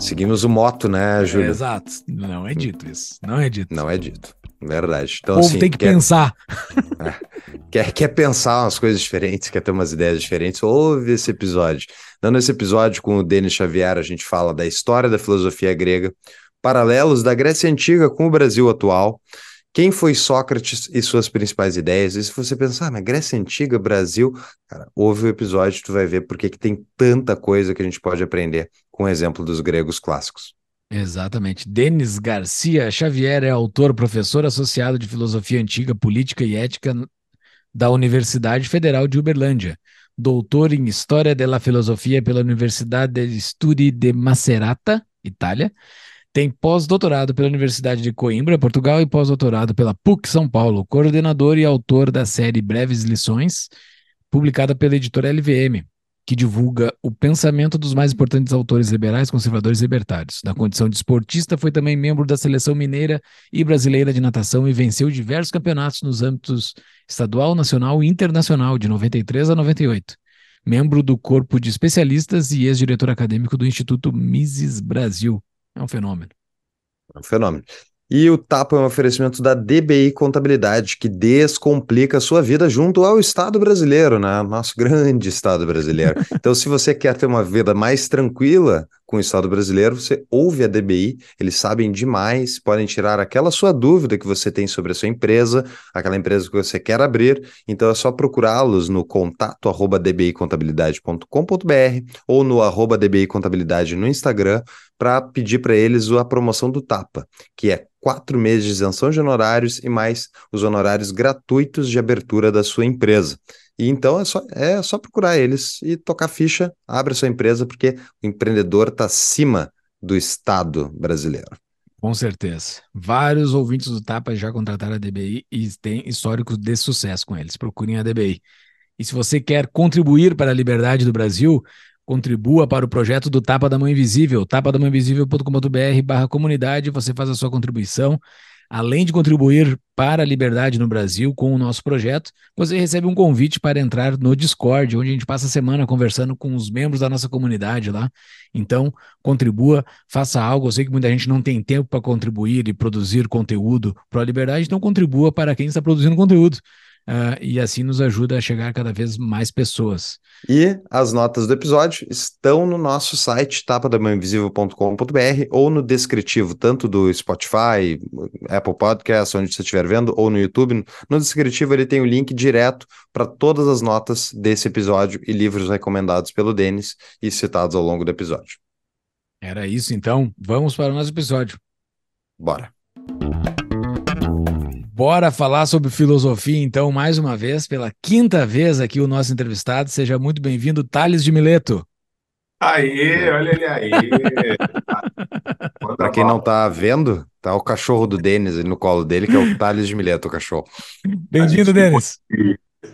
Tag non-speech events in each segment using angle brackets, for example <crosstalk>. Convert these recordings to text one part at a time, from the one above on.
Seguimos o moto, né, Júlio? É, exato. Não é dito isso. Não é dito. Não é dito. Verdade. Então, o povo assim, tem que quer, pensar. <laughs> quer, quer pensar umas coisas diferentes, quer ter umas ideias diferentes, ouve esse episódio. Dando esse episódio com o Denis Xavier, a gente fala da história da filosofia grega, paralelos da Grécia Antiga com o Brasil atual, quem foi Sócrates e suas principais ideias? E se você pensar, ah, mas Grécia Antiga, Brasil, cara, ouve o episódio, tu vai ver porque que tem tanta coisa que a gente pode aprender com o exemplo dos gregos clássicos. Exatamente. Denis Garcia Xavier é autor, professor associado de Filosofia Antiga, Política e Ética da Universidade Federal de Uberlândia, doutor em História della Filosofia pela Universidade de Studi de Macerata, Itália, tem pós-doutorado pela Universidade de Coimbra, Portugal, e pós-doutorado pela PUC São Paulo, coordenador e autor da série Breves Lições, publicada pela editora LVM, que divulga o pensamento dos mais importantes autores liberais, conservadores e libertários. Na condição de esportista, foi também membro da seleção mineira e brasileira de natação e venceu diversos campeonatos nos âmbitos estadual, nacional e internacional, de 93 a 98. Membro do corpo de especialistas e ex-diretor acadêmico do Instituto Mises Brasil. É um fenômeno. É um fenômeno. E o Tapa é um oferecimento da DBI Contabilidade, que descomplica a sua vida junto ao Estado brasileiro, né? Nosso grande Estado brasileiro. <laughs> Então, se você quer ter uma vida mais tranquila com o Estado brasileiro, você ouve a DBI, eles sabem demais, podem tirar aquela sua dúvida que você tem sobre a sua empresa, aquela empresa que você quer abrir. Então, é só procurá-los no contato arroba dbicontabilidade.com.br ou no arroba DBI Contabilidade no Instagram para pedir para eles a promoção do Tapa, que é quatro meses de isenção de honorários e mais os honorários gratuitos de abertura da sua empresa. E então é só, é só procurar eles e tocar ficha, abre a sua empresa, porque o empreendedor está acima do Estado brasileiro. Com certeza. Vários ouvintes do Tapa já contrataram a DBI e têm históricos de sucesso com eles. Procurem a DBI. E se você quer contribuir para a liberdade do Brasil, contribua para o projeto do Tapa da Mão Invisível, tapadamãoinvisível.com.br barra comunidade, você faz a sua contribuição. Além de contribuir para a liberdade no Brasil com o nosso projeto, você recebe um convite para entrar no Discord, onde a gente passa a semana conversando com os membros da nossa comunidade lá. Então, contribua, faça algo. Eu sei que muita gente não tem tempo para contribuir e produzir conteúdo para a liberdade, então contribua para quem está produzindo conteúdo uh, e assim nos ajuda a chegar a cada vez mais pessoas. E as notas do episódio estão no nosso site tapadamãoinvisível.com.br ou no descritivo, tanto do Spotify, Apple Podcasts, onde você estiver vendo, ou no YouTube. No descritivo ele tem o link direto para todas as notas desse episódio e livros recomendados pelo Denis e citados ao longo do episódio. Era isso então, vamos para o nosso episódio. Bora. Bora falar sobre filosofia, então, mais uma vez, pela quinta vez aqui, o nosso entrevistado. Seja muito bem-vindo, Thales de Mileto. Aê, olha ele aí. <laughs> Para quem não tá vendo, tá o cachorro do Denis no colo dele, que é o Thales de Mileto, o cachorro. Bem-vindo, Denis.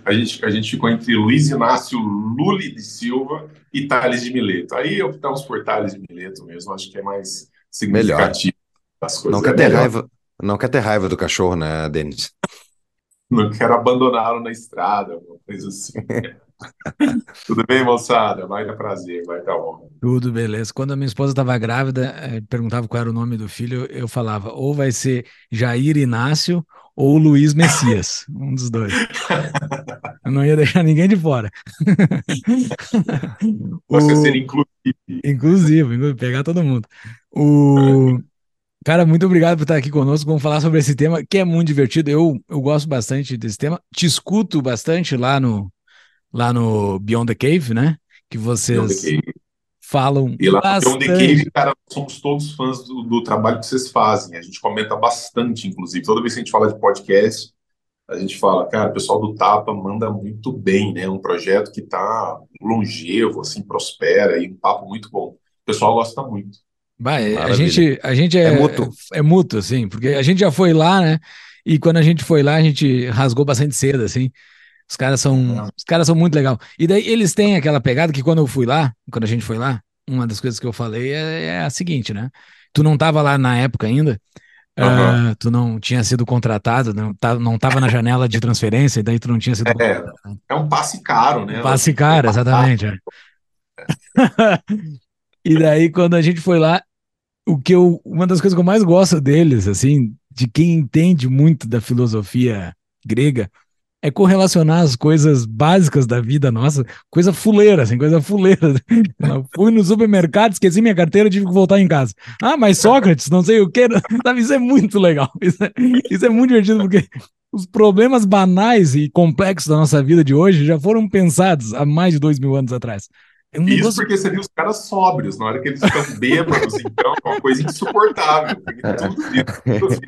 A gente, a gente ficou entre Luiz Inácio Lully de Silva e Thales de Mileto. Aí optamos por Thales de Mileto mesmo, acho que é mais significativo Melhor. das coisas. Não quer ter raiva, não quer ter raiva do cachorro, né, Denis? Não quero abandoná-lo na estrada, alguma coisa assim. <laughs> Tudo bem, moçada? Vai dar prazer, vai dar honra. Tudo beleza. Quando a minha esposa estava grávida, eh, perguntava qual era o nome do filho, eu falava ou vai ser Jair Inácio ou Luiz Messias, <laughs> um dos dois. Eu não ia deixar ninguém de fora. Você o... ser inclusivo. Inclusive, pegar todo mundo. O... Cara, muito obrigado por estar aqui conosco. Vamos falar sobre esse tema que é muito divertido. Eu, eu gosto bastante desse tema. Te escuto bastante lá no, lá no Beyond the Cave, né? Que vocês falam e lá bastante. Beyond the Cave, cara, somos todos fãs do, do, trabalho que vocês fazem. A gente comenta bastante, inclusive. Toda vez que a gente fala de podcast, a gente fala, cara, o pessoal do Tapa manda muito bem, né? Um projeto que está longevo, assim, prospera e um papo muito bom. O pessoal gosta muito. Vai, a gente, a gente é, é mútuo. É, é mútuo, assim, porque a gente já foi lá, né? E quando a gente foi lá, a gente rasgou bastante cedo, assim. Os caras são, os caras são muito legal. E daí eles têm aquela pegada que quando eu fui lá, quando a gente foi lá, uma das coisas que eu falei é, é a seguinte, né? Tu não tava lá na época ainda, uhum. uh, tu não tinha sido contratado, não, tá, não tava na janela de transferência, e daí tu não tinha sido. É, é um passe caro, né? Um passe caro, exatamente. É. <laughs> e daí, quando a gente foi lá, o que eu, uma das coisas que eu mais gosto deles, assim, de quem entende muito da filosofia grega, é correlacionar as coisas básicas da vida nossa, coisa fuleira, assim, coisa fuleira. <laughs> fui no supermercado, esqueci minha carteira, tive que voltar em casa. Ah, mas Sócrates, não sei o que, <laughs> sabe? Isso é muito legal. <laughs> Isso é, isso é muito divertido, porque os problemas banais e complexos da nossa vida de hoje já foram pensados há mais de dois mil anos atrás. É um Isso negócio... porque seriam os caras sóbrios, na hora que eles ficam <laughs> bêbados, então, é uma coisa insuportável. Tudo,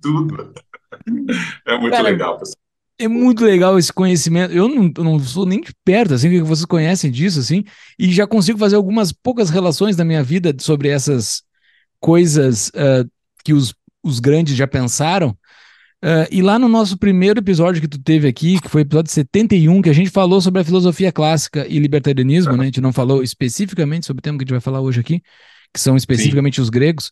tudo, tudo. É muito Cara, legal, pessoal. É muito legal esse conhecimento. Eu não, eu não sou nem de perto, assim, que vocês conhecem disso, assim, e já consigo fazer algumas poucas relações da minha vida sobre essas coisas uh, que os, os grandes já pensaram. Uh, e lá no nosso primeiro episódio que tu teve aqui, que foi o episódio 71, que a gente falou sobre a filosofia clássica e libertarianismo, né? A gente não falou especificamente sobre o tema que a gente vai falar hoje aqui, que são especificamente Sim. os gregos.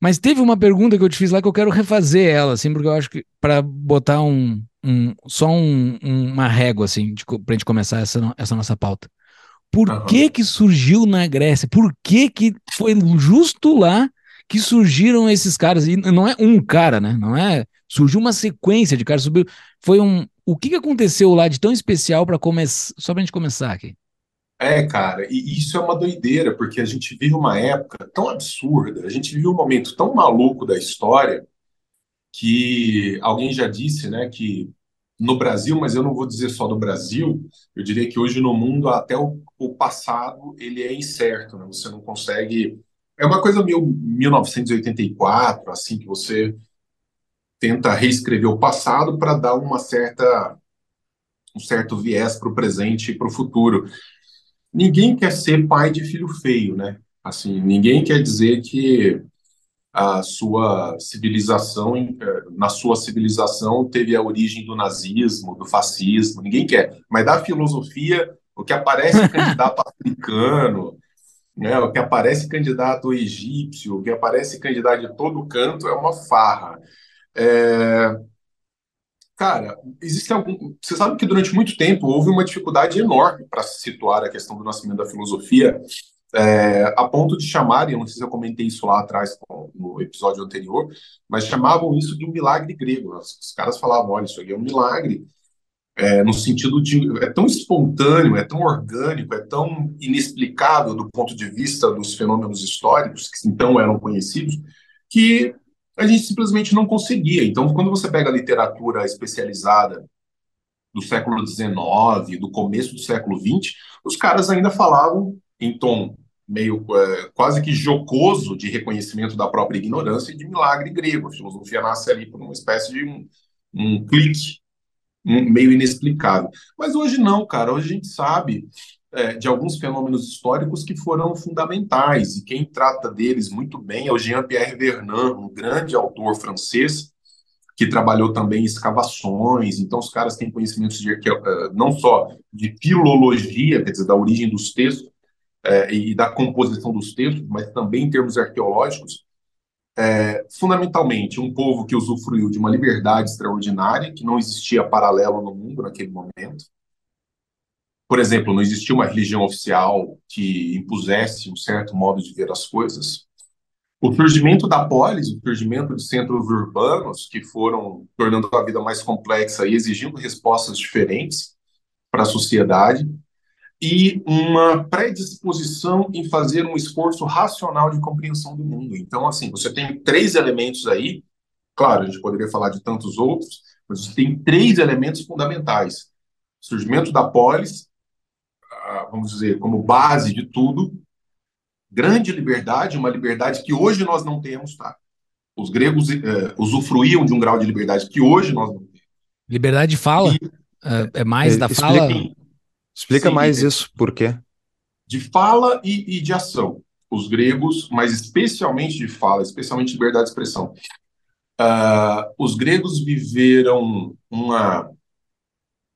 Mas teve uma pergunta que eu te fiz lá que eu quero refazer ela, assim, porque eu acho que para botar um, um, só um, uma régua, assim, de, pra gente começar essa, essa nossa pauta. Por uhum. que que surgiu na Grécia? Por que que foi justo lá que surgiram esses caras? E não é um cara, né? Não é... Surgiu uma sequência de caras. Subiu, foi um... O que aconteceu lá de tão especial para começar... Só pra gente começar aqui. É, cara, e isso é uma doideira, porque a gente vive uma época tão absurda, a gente vive um momento tão maluco da história que alguém já disse, né, que no Brasil, mas eu não vou dizer só do Brasil, eu diria que hoje no mundo até o, o passado ele é incerto, né? Você não consegue é uma coisa meio 1984, assim que você tenta reescrever o passado para dar uma certa um certo viés para o presente e para o futuro. Ninguém quer ser pai de filho feio, né? Assim, ninguém quer dizer que a sua civilização, na sua civilização, teve a origem do nazismo, do fascismo, ninguém quer. Mas da filosofia, o que aparece <laughs> candidato africano, né, o que aparece candidato egípcio, o que aparece candidato de todo canto é uma farra. É... Cara, existe algum. Você sabe que durante muito tempo houve uma dificuldade enorme para situar a questão do nascimento da filosofia é, a ponto de chamarem, não sei se eu comentei isso lá atrás no episódio anterior, mas chamavam isso de um milagre grego. Os caras falavam, olha, isso aqui é um milagre, é, no sentido de é tão espontâneo, é tão orgânico, é tão inexplicável do ponto de vista dos fenômenos históricos que então eram conhecidos, que a gente simplesmente não conseguia. Então, quando você pega a literatura especializada do século XIX, do começo do século XX, os caras ainda falavam em tom meio é, quase que jocoso de reconhecimento da própria ignorância e de milagre grego. A filosofia nasce ali por uma espécie de um, um clique um, meio inexplicável. Mas hoje não, cara. Hoje a gente sabe é, de alguns fenômenos históricos que foram fundamentais e quem trata deles muito bem é o Jean-Pierre Vernant, um grande autor francês que trabalhou também em escavações. Então os caras têm conhecimentos de é, não só de filologia, quer dizer, da origem dos textos, é, e da composição dos textos, mas também em termos arqueológicos, é, fundamentalmente um povo que usufruiu de uma liberdade extraordinária, que não existia paralelo no mundo naquele momento. Por exemplo, não existia uma religião oficial que impusesse um certo modo de ver as coisas. O surgimento da polis, o surgimento de centros urbanos que foram tornando a vida mais complexa e exigindo respostas diferentes para a sociedade, e uma predisposição em fazer um esforço racional de compreensão do mundo. Então, assim, você tem três elementos aí, claro, a gente poderia falar de tantos outros, mas você tem três elementos fundamentais. Surgimento da polis, vamos dizer, como base de tudo, grande liberdade, uma liberdade que hoje nós não temos, tá? Os gregos eh, usufruíam de um grau de liberdade que hoje nós não temos. Liberdade de fala? E, é, é mais é, da fala? Explica Sim, mais isso, por quê? De fala e, e, de ação. os gregos, mas especialmente de fala, especialmente de liberdade de expressão, uh, os gregos viveram uma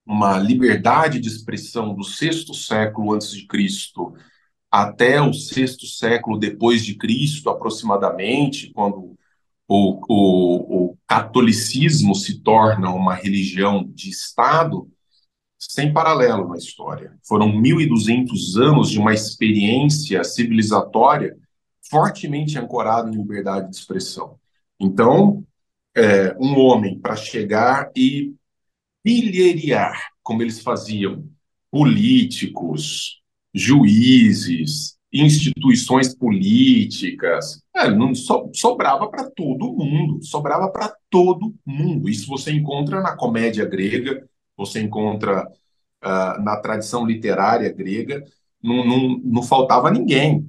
uma liberdade de expressão do sexto século antes de Cristo até o sexto século depois de Cristo, aproximadamente, quando o, o, o catolicismo se torna uma religião de Estado, sem paralelo na história. Foram 1.200 anos de uma experiência civilizatória fortemente ancorada em liberdade de expressão. Então, é, um homem para chegar e bilheriar, como eles faziam, políticos, juízes, instituições políticas, é, não so, sobrava para todo mundo, sobrava para todo mundo. Isso você encontra na comédia grega, você encontra uh, na tradição literária grega, não, não, não faltava ninguém.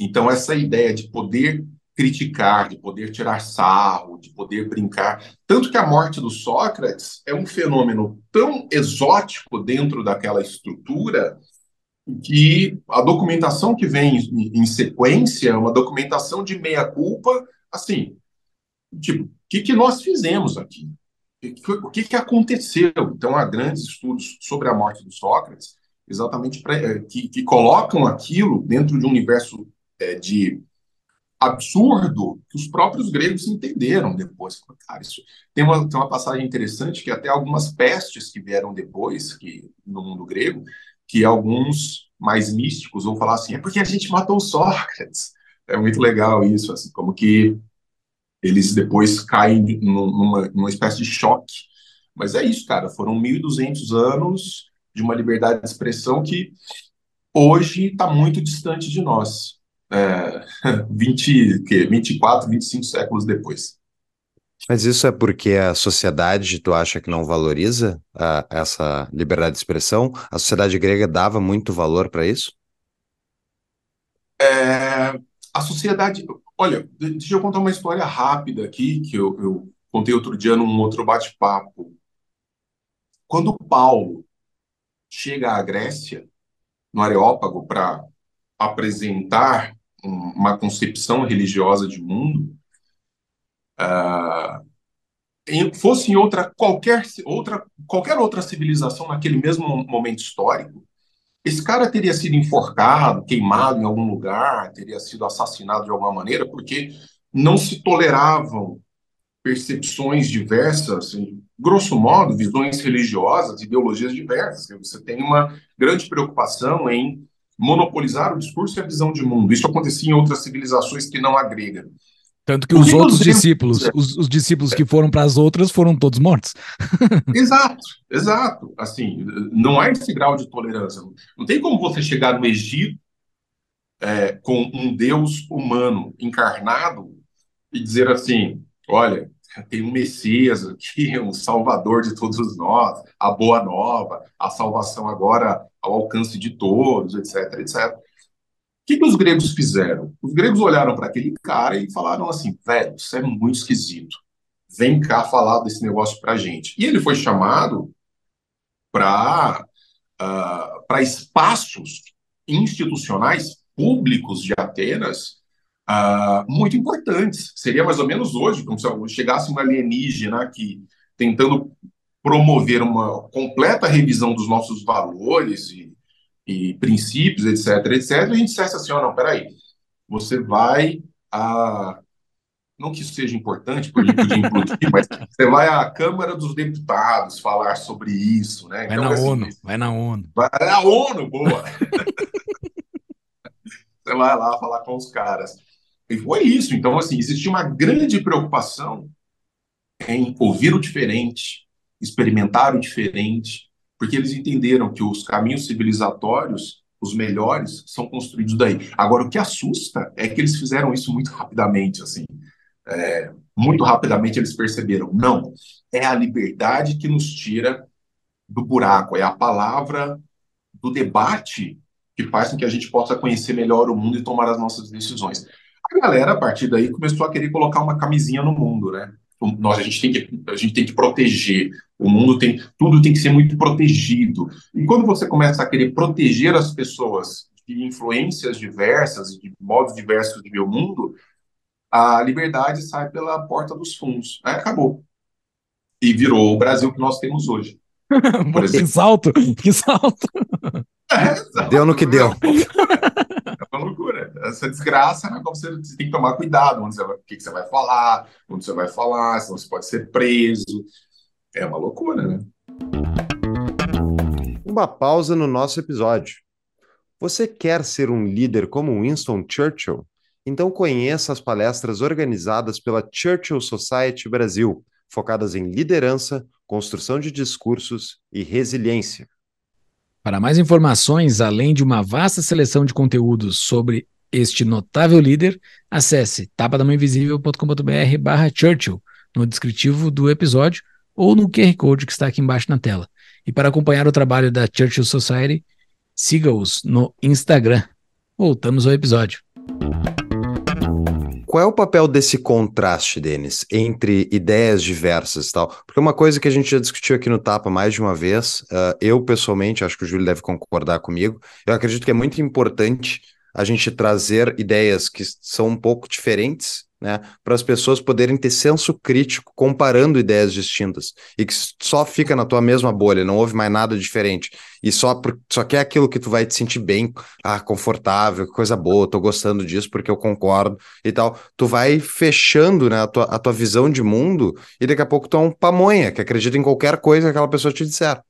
Então, essa ideia de poder criticar, de poder tirar sarro, de poder brincar. Tanto que a morte do Sócrates é um fenômeno tão exótico dentro daquela estrutura que a documentação que vem em, sequência é uma documentação de meia-culpa, assim, tipo, o que, que nós fizemos aqui? O que, que aconteceu? Então, há grandes estudos sobre a morte do Sócrates, exatamente pra, eh, que, que colocam aquilo dentro de um universo é, de absurdo que os próprios gregos entenderam depois. Cara, isso tem uma, tem uma passagem interessante que até algumas pestes que vieram depois, que no mundo grego, que alguns mais místicos vão falar assim, é porque a gente matou Sócrates. É muito legal isso, assim, como que eles depois caem numa, numa espécie de choque. Mas é isso, cara, foram 1.200 anos de uma liberdade de expressão que hoje está muito distante de nós é, 20, que, 24, 25 séculos depois. Mas isso é porque a sociedade, tu acha que não valoriza a, essa liberdade de expressão? A sociedade grega dava muito valor para isso? É, a sociedade. Olha, deixa eu contar uma história rápida aqui, que eu, eu contei outro dia num outro bate-papo. Quando Paulo chega à Grécia, no Areópago, para apresentar uma concepção religiosa de mundo, uh, em, fosse em outra qualquer outra qualquer outra civilização naquele mesmo momento histórico, esse cara teria sido enforcado, queimado em algum lugar, teria sido assassinado de alguma maneira, porque não se toleravam percepções diversas, assim, grosso modo, visões religiosas, ideologias diversas. Você tem uma grande preocupação em monopolizar o discurso e a visão de mundo. Isso acontecia em outras civilizações que não a grega. Tanto que os outros discípulos, os, os, discípulos que foram para as outras foram todos mortos. <laughs> exato, exato. Assim, não há esse grau de tolerância. Não tem como você chegar no Egito é, com um Deus humano encarnado e dizer assim: olha, tem um Messias aqui, <laughs> um Salvador de todos nós, a boa nova, a salvação agora ao alcance de todos, etc, etc. O que, que os gregos fizeram? Os gregos olharam para aquele cara e falaram assim: velho, isso é muito esquisito. Vem cá falar desse negócio para gente. E ele foi chamado para uh, para espaços institucionais públicos de Atenas uh, muito importantes. Seria mais ou menos hoje, como se chegasse um alienígena aqui tentando promover uma completa revisão dos nossos valores e, e princípios, etc., etc., e a gente dissesse assim, oh, não, peraí, você vai a... Não que isso seja importante, porque podia implodir, <laughs> mas você vai à Câmara dos Deputados falar sobre isso, né? Vai então, na assim, ONU, vai na ONU. Vai na ONU, boa! <laughs> você vai lá falar com os caras. E foi isso. Então, assim, existia uma grande preocupação em ouvir o diferente, experimentar o diferente, porque eles entenderam que os caminhos civilizatórios, os melhores, são construídos daí. Agora, o que assusta é que eles fizeram isso muito rapidamente, assim. É, muito rapidamente eles perceberam, não, é a liberdade que nos tira do buraco, é a palavra do debate que faz com que a gente possa conhecer melhor o mundo e tomar as nossas decisões. A galera, a partir daí, começou a querer colocar uma camisinha no mundo, né? Nós, a gente tem que, a gente tem que proteger. O mundo tem, tudo tem que ser muito protegido. E quando você começa a querer proteger as pessoas de influências diversas, de modos diversos de ver o mundo, a liberdade sai pela porta dos fundos. Aí acabou. E virou o Brasil que nós temos hoje. <laughs> que salto! Que salto! <laughs> É, deu no que deu. Uma loucura. Essa desgraça, né, você, você tem que tomar cuidado onde você vai, o que, que você vai falar, onde você vai falar, senão você pode ser preso. É uma loucura, né? Uma pausa no nosso episódio. Você quer ser um líder como Winston Churchill? Então conheça as palestras organizadas pela Churchill Society Brasil, focadas em liderança, construção de discursos e resiliência. Para mais informações, além de uma vasta seleção de conteúdos sobre este notável líder, acesse tapadamãoinvisível.com.br barra Churchill no descritivo do episódio ou no QR Code que está aqui embaixo na tela. E para acompanhar o trabalho da Churchill Society, siga-os no Instagram. Voltamos ao episódio. Qual é o papel desse contraste, Denis, entre ideias diversas e tal? Porque uma coisa que a gente já discutiu aqui no Tapa mais de uma vez, uh, eu pessoalmente, acho que o Júlio deve concordar comigo, eu acredito que é muito importante a gente trazer ideias que são um pouco diferentes né, para as pessoas poderem ter senso crítico comparando ideias distintas e que só fica na tua mesma bolha, não houve mais nada diferente e só só quer aquilo que tu vai te sentir bem, ah, confortável, coisa boa, tô gostando disso porque eu concordo e tal. Tu vai fechando, né, a tua, a tua visão de mundo e daqui a pouco tu é um pamonha que acredita em qualquer coisa que aquela pessoa te disser.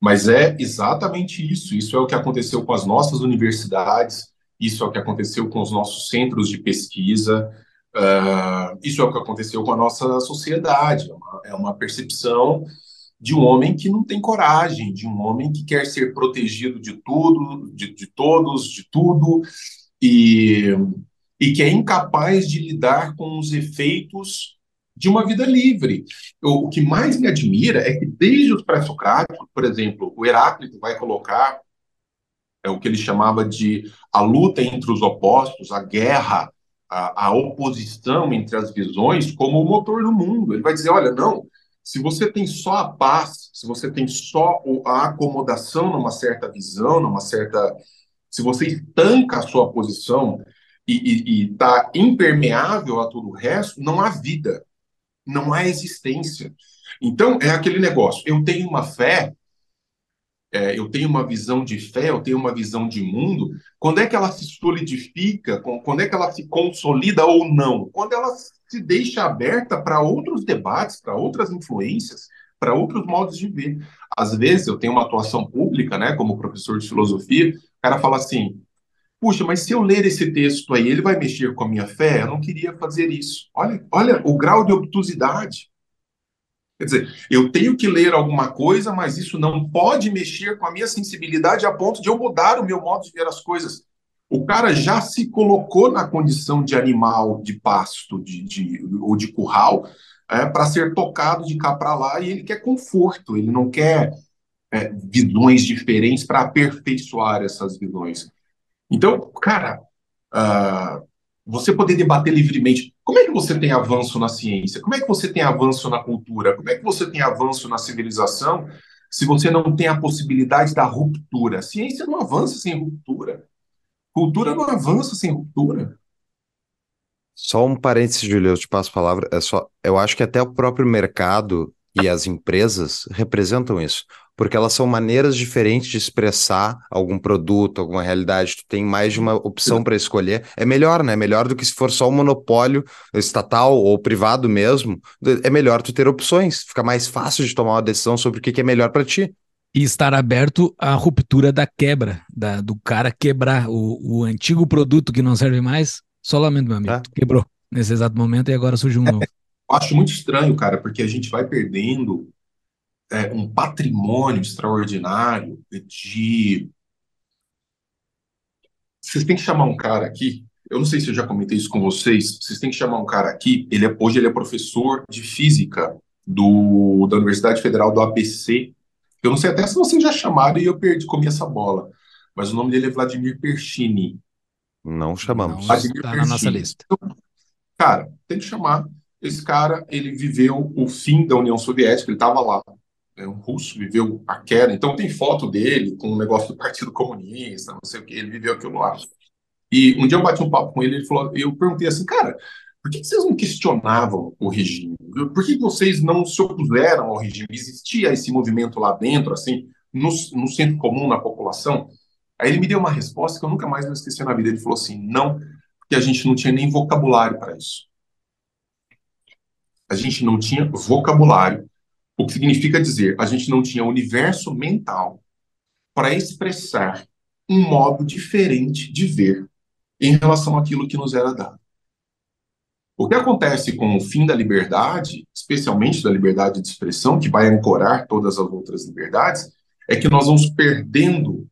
Mas é exatamente isso. Isso é o que aconteceu com as nossas universidades, isso é o que aconteceu com os nossos centros de pesquisa, Uh, isso é o que aconteceu com a nossa sociedade, é uma, é uma, percepção de um homem que não tem coragem, de um homem que quer ser protegido de tudo, de, de todos, de tudo, e, e que é incapaz de lidar com os efeitos de uma vida livre. O, o que mais me admira é que desde os pré-socráticos, por exemplo, o Heráclito vai colocar é o que ele chamava de a luta entre os opostos, a guerra a, a oposição entre as visões como o motor do mundo. Ele vai dizer: olha, não, se você tem só a paz, se você tem só a acomodação numa certa visão, numa certa. Se você estanca a sua posição e está impermeável a todo o resto, não há vida, não há existência. Então, é aquele negócio: eu tenho uma fé é, eu tenho uma visão de fé, eu tenho uma visão de mundo, quando é que ela se solidifica, quando é que ela se consolida ou não? Quando ela se deixa aberta para outros debates, para outras influências, para outros modos de ver. Às vezes eu tenho uma atuação pública, né, como professor de filosofia, o cara fala assim: puxa, mas se eu ler esse texto aí, ele vai mexer com a minha fé? Eu não queria fazer isso. Olha, olha o grau de obtusidade. Quer dizer, eu tenho que ler alguma coisa, mas isso não pode mexer com a minha sensibilidade a ponto de eu mudar o meu modo de ver as coisas. O cara já se colocou na condição de animal de pasto de, de ou de curral é, para ser tocado de cá para lá e ele quer conforto, ele não quer é, visões diferentes para aperfeiçoar essas visões. Então, cara, uh, você poder debater livremente. Como é que você tem avanço na ciência? Como é que você tem avanço na cultura? Como é que você tem avanço na civilização se você não tem a possibilidade da ruptura? A ciência não avança sem ruptura. Cultura não avança sem ruptura. Só um parênteses, Júlio, eu te passo a palavra. É só, eu acho que até o próprio mercado e as empresas representam isso porque elas são maneiras diferentes de expressar algum produto, alguma realidade. Tu tem mais de uma opção para escolher. É melhor, né? Melhor do que se for só um monopólio estatal ou privado mesmo. É melhor tu ter opções. Fica mais fácil de tomar uma decisão sobre o que é melhor para ti. E estar aberto à ruptura da quebra, da, do cara quebrar o, o antigo produto que não serve mais. Só lamento, meu amigo. É. quebrou nesse exato momento e agora surgiu um novo. <laughs> Acho muito estranho, cara, porque a gente vai perdendo é, um patrimônio extraordinário de. Vocês têm que chamar um cara aqui. Eu não sei se eu já comentei isso com vocês. Vocês têm que chamar um cara aqui. Ele é, hoje ele é professor de física do, da Universidade Federal do ABC. Eu não sei até se vocês já chamaram e eu perdi, comi essa bola. Mas o nome dele é Vladimir Perchini. Não chamamos. Está na nossa lista. Então, cara, tem que chamar. Esse cara, ele viveu o fim da União Soviética, ele estava lá é um russo, viveu a queda. Então tem foto dele com o um negócio do Partido Comunista, não sei o que, ele viveu aquilo lá. E um dia eu bati um papo com ele, ele falou, eu perguntei assim, cara, por que vocês não questionavam o regime? Por que vocês não se opuseram ao regime? Existia esse movimento lá dentro, assim, no, no centro comum, na população? Aí ele me deu uma resposta que eu nunca mais vou esquecer na vida. Ele falou assim, não, porque a gente não tinha nem vocabulário para isso. A gente não tinha vocabulário o que significa dizer, a gente não tinha universo mental para expressar um modo diferente de ver em relação àquilo que nos era dado. O que acontece com o fim da liberdade, especialmente da liberdade de expressão, que vai ancorar todas as outras liberdades, é que nós vamos perdendo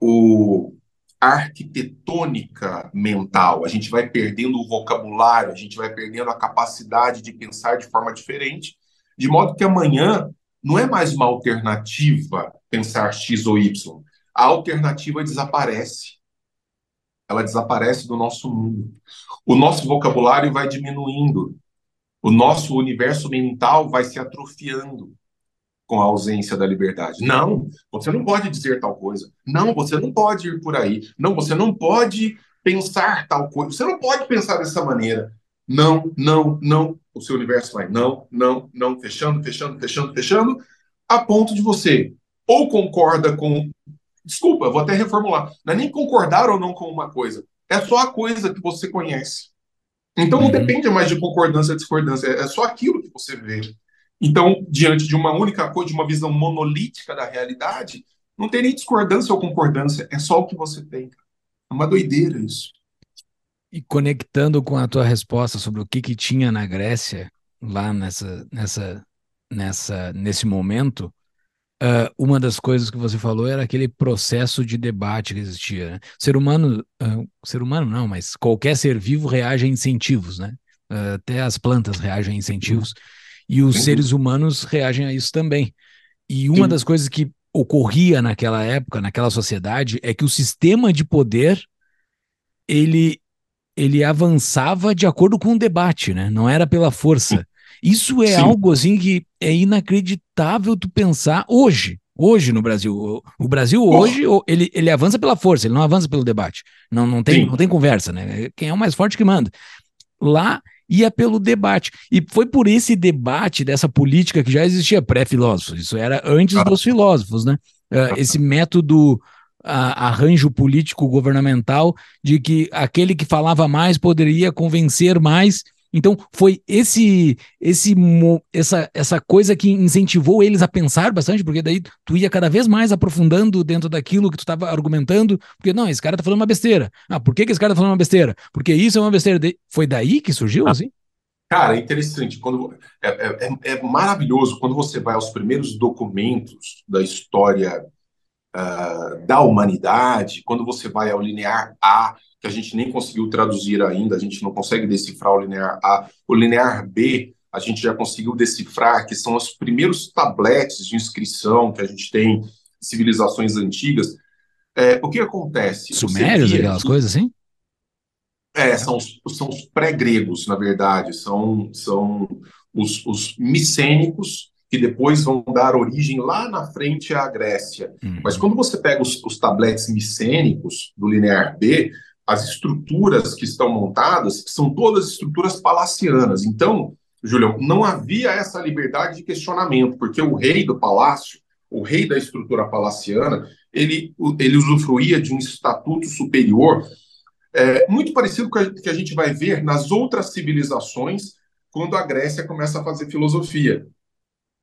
o, arquitetônica mental, a gente vai perdendo o vocabulário, a gente vai perdendo a capacidade de pensar de forma diferente, de modo que amanhã não é mais uma alternativa pensar X ou Y. A alternativa desaparece. Ela desaparece do nosso mundo. O nosso vocabulário vai diminuindo. O nosso universo mental vai se atrofiando com a ausência da liberdade. Não, você não pode dizer tal coisa. Não, você não pode ir por aí. Não, você não pode pensar tal coisa. Você não pode pensar dessa maneira. Não, não, não o seu universo vai não, não, não, fechando, fechando, fechando, fechando, a ponto de você ou concorda com. Desculpa, vou até reformular. Não é nem concordar ou não com uma coisa. É só a coisa que você conhece. Então não uhum. depende mais de concordância ou discordância. É só aquilo que você vê. Então, diante de uma única coisa, de uma visão monolítica da realidade, não tem nem discordância ou concordância. É só o que você tem. É uma doideira isso. E conectando com a tua resposta sobre o que, que tinha na Grécia, lá nessa, nessa, nessa, nesse momento, uh, uma das coisas que você falou era aquele processo de debate que existia. Né? Ser humano, uh, ser humano não, mas qualquer ser vivo reage a incentivos, né? Uh, até as plantas reagem a incentivos. E os seres humanos reagem a isso também. E uma Sim. das coisas que ocorria naquela época, naquela sociedade, é que o sistema de poder ele ele avançava de acordo com o debate, né? Não era pela força. Isso é Sim. algo assim que é inacreditável tu pensar hoje. Hoje no Brasil. O Brasil hoje, ele, ele avança pela força, ele não avança pelo debate. Não, não, tem, não tem conversa, né? Quem é o mais forte que manda. Lá ia pelo debate. E foi por esse debate dessa política que já existia pré-filósofos. Isso era antes ah. dos filósofos, né? Uh, esse método a, arranjo político governamental de que aquele que falava mais poderia convencer mais. Então foi esse esse essa essa coisa que incentivou eles a pensar bastante, porque daí tu ia cada vez mais aprofundando dentro daquilo que tu estava argumentando, porque não, esse cara tá falando uma besteira. Ah, por que, que esse cara tá falando uma besteira? Porque isso é uma besteira. Foi daí que surgiu, ah. assim? Cara, é interessante. Quando, é, é, é, é maravilhoso quando você vai aos primeiros documentos da história uh, da humanidade, quando você vai ao linear A, que a gente nem conseguiu traduzir ainda, a gente não consegue decifrar o linear A, o linear B, a gente já conseguiu decifrar, que são os primeiros tabletes de inscrição que a gente tem em civilizações antigas. É, o que acontece? Sumérios, aquelas coisas assim? É, são os, são os pré-gregos, na verdade, são, são os, os micênicos, que depois vão dar origem lá na frente à Grécia. Uhum. Mas quando você pega os, os tabletes micênicos do linear B, as estruturas que estão montadas são todas estruturas palacianas. Então, Julião, não havia essa liberdade de questionamento, porque o rei do palácio, o rei da estrutura palaciana, ele, ele usufruía de um estatuto superior é, muito parecido com o que a gente vai ver nas outras civilizações quando a Grécia começa a fazer filosofia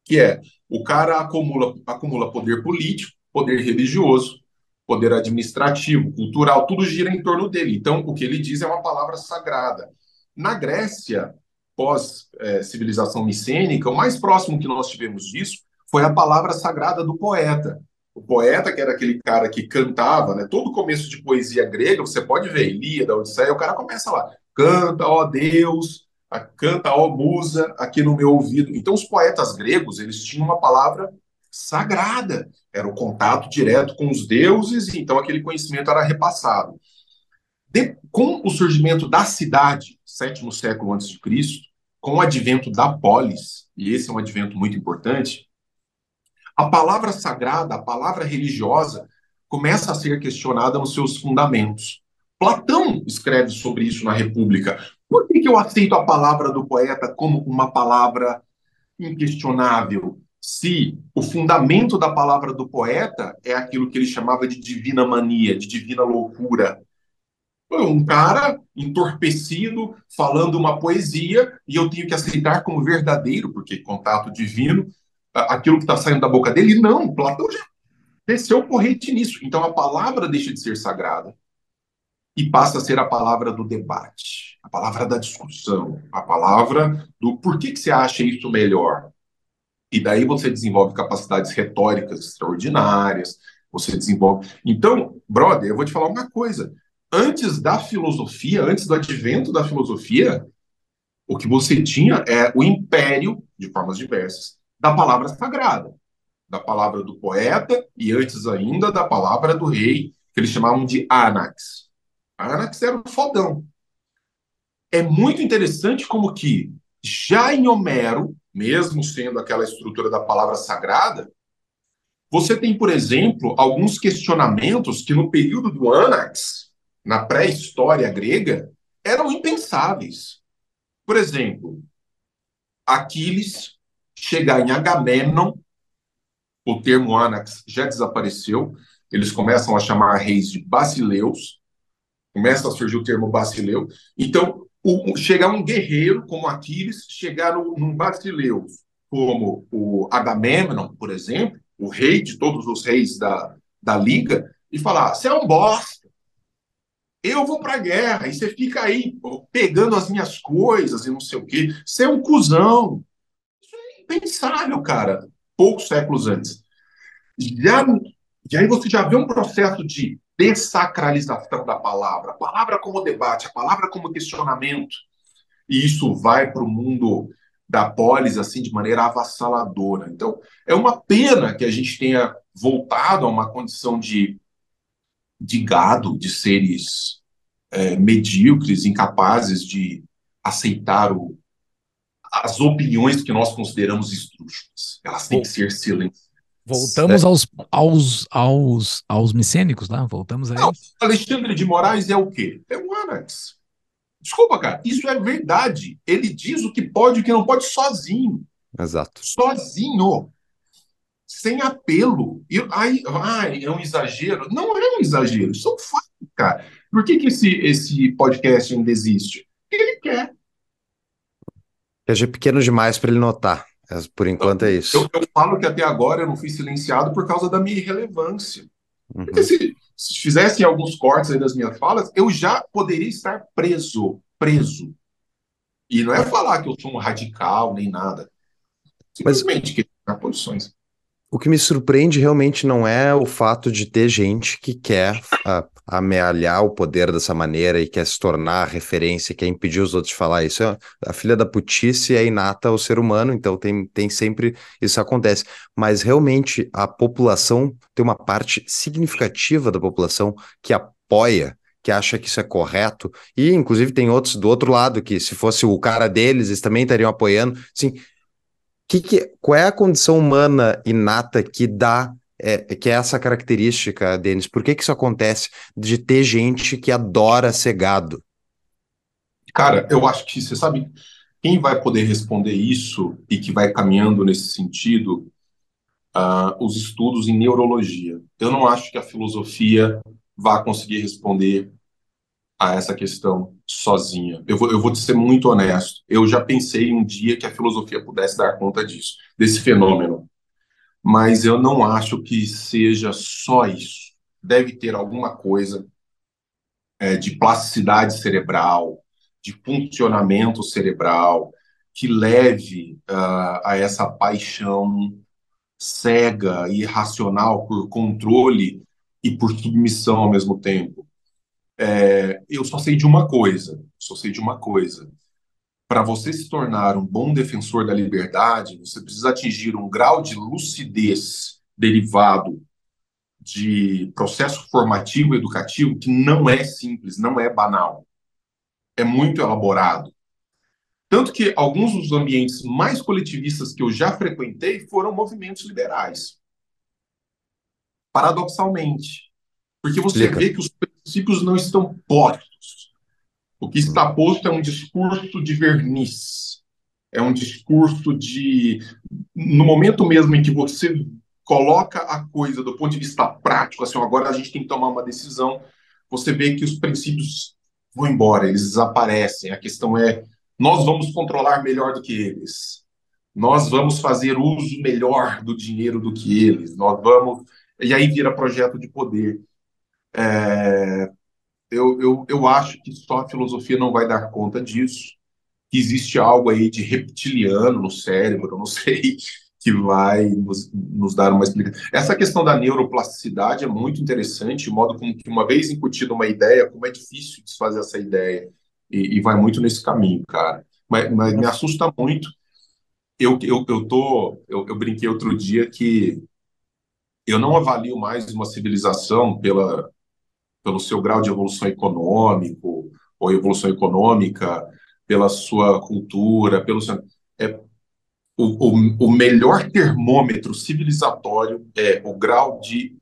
que é o cara acumula, acumula poder político, poder religioso, poder administrativo, cultural, tudo gira em torno dele. Então, o que ele diz é uma palavra sagrada. Na Grécia, pós-civilização é, micênica, o mais próximo que nós tivemos disso foi a palavra sagrada do poeta. O poeta, que era aquele cara que cantava, né? Todo começo de poesia grega, você pode ver, Ilíada, Odisseia, o cara começa lá, canta, ó Deus, canta, ó musa, aqui no meu ouvido. Então, os poetas gregos, eles tinham uma palavra sagrada, era o contato direto com os deuses, então aquele conhecimento era repassado. De, com o surgimento da cidade, sétimo século antes de Cristo, com o advento da polis, e esse é um advento muito importante, a palavra sagrada, a palavra religiosa, começa a ser questionada nos seus fundamentos. Platão escreve sobre isso na República. Por que, que eu aceito a palavra do poeta como uma palavra inquestionável? Se o fundamento da palavra do poeta é aquilo que ele chamava de divina mania, de divina loucura. Um cara entorpecido falando uma poesia e eu tenho que aceitar como verdadeiro, porque contato divino, aquilo que está saindo da boca dele. Não, Platão já desceu corrente nisso. Então a palavra deixa de ser sagrada e passa a ser a palavra do debate, a palavra da discussão, a palavra do por que, que você acha isso melhor. E daí você desenvolve capacidades retóricas extraordinárias, você desenvolve. Então, brother, eu vou te falar uma coisa. Antes da filosofia, antes do advento da filosofia, o que você tinha é o império, de formas diversas, da palavra sagrada, da palavra do poeta e antes ainda da palavra do rei, que eles chamavam de Anax. Anax era um fodão. É muito interessante como que já em Homero, mesmo sendo aquela estrutura da palavra sagrada, você tem, por exemplo, alguns questionamentos que no período do Anax, na pré-história grega, eram impensáveis. Por exemplo, Aquiles chegar em Agamemnon, o termo Anax já desapareceu, eles começam a chamar reis de basileus, começa a surgir o termo basileu. Então, o, chegar um guerreiro como Aquiles, chegar num basileu como o Agamemnon, por exemplo, o rei de todos os reis da, da liga, e falar: você é um bosta, eu vou para a guerra, e você fica aí pegando as minhas coisas e não sei o quê, você é um cuzão, impensável, cara, poucos séculos antes. Já, e aí você já vê um processo de dessacralização da palavra, a palavra como debate, a palavra como questionamento. E isso vai para o mundo da polis assim de maneira avassaladora. Então, é uma pena que a gente tenha voltado a uma condição de, de gado, de seres é, medíocres, incapazes de aceitar o, as opiniões que nós consideramos esdrúxulas. Elas têm que ser silenciadas. Voltamos é. aos, aos, aos, aos micênicos, tá? Voltamos a Não, Alexandre de Moraes é o quê? É um Anax. Desculpa, cara, isso é verdade. Ele diz o que pode e o que não pode sozinho. Exato. Sozinho. Sem apelo. E, ai, ai, é um exagero. Não é um exagero, isso é um fato, cara. Por que, que esse, esse podcast ainda existe? Porque ele quer. É pequeno demais para ele notar. É, por enquanto é isso. Eu, eu, falo que até agora eu não fui silenciado por causa da minha irrelevância. Uhum. Porque se, se fizessem alguns cortes aí das minhas falas, eu já poderia estar preso. Preso. E não é falar que eu sou um radical nem nada. Simplesmente Mas... que posições. O que me surpreende realmente não é o fato de ter gente que quer uh, amealhar o poder dessa maneira e quer se tornar referência, quer impedir os outros de falar isso. É, a filha da putice é inata ao ser humano, então tem, tem sempre isso acontece. Mas realmente a população tem uma parte significativa da população que apoia que acha que isso é correto, e inclusive tem outros do outro lado que se fosse o cara deles, eles também estariam apoiando. Sim, que que, qual é a condição humana inata que dá é, que é essa característica, Denis? Por que, que isso acontece de ter gente que adora ser gado? Cara, eu acho que você sabe quem vai poder responder isso e que vai caminhando nesse sentido, uh, os estudos em neurologia. Eu não acho que a filosofia vá conseguir responder a essa questão sozinha. Eu vou, eu vou te ser muito honesto. Eu já pensei um dia que a filosofia pudesse dar conta disso, desse fenômeno. Mas eu não acho que seja só isso. Deve ter alguma coisa é, de plasticidade cerebral, de funcionamento cerebral, que leve uh, a essa paixão cega e irracional por controle e por submissão ao mesmo tempo. É, eu só sei de uma coisa, só sei de uma coisa. Para você se tornar um bom defensor da liberdade, você precisa atingir um grau de lucidez derivado de processo formativo educativo que não é simples, não é banal. É muito elaborado. Tanto que alguns dos ambientes mais coletivistas que eu já frequentei foram movimentos liberais. paradoxalmente. Porque você vê que os princípios não estão postos. O que está posto é um discurso de verniz. É um discurso de. No momento mesmo em que você coloca a coisa do ponto de vista prático, assim, agora a gente tem que tomar uma decisão, você vê que os princípios vão embora, eles desaparecem. A questão é: nós vamos controlar melhor do que eles. Nós vamos fazer uso melhor do dinheiro do que eles. Nós vamos. E aí vira projeto de poder. É, eu, eu, eu acho que só a filosofia não vai dar conta disso. Que existe algo aí de reptiliano no cérebro, não <laughs> sei, que vai nos, nos dar uma explicação. Essa questão da neuroplasticidade é muito interessante, o modo como que, uma vez incutida uma ideia, como é difícil desfazer essa ideia. E, e vai muito nesse caminho, cara. Mas, mas me assusta muito. Eu, eu, eu, tô, eu, eu brinquei outro dia que eu não avalio mais uma civilização pela, pelo seu grau de evolução econômico ou evolução econômica, pela sua cultura, pelo seu, é, o, o, o melhor termômetro civilizatório é o grau de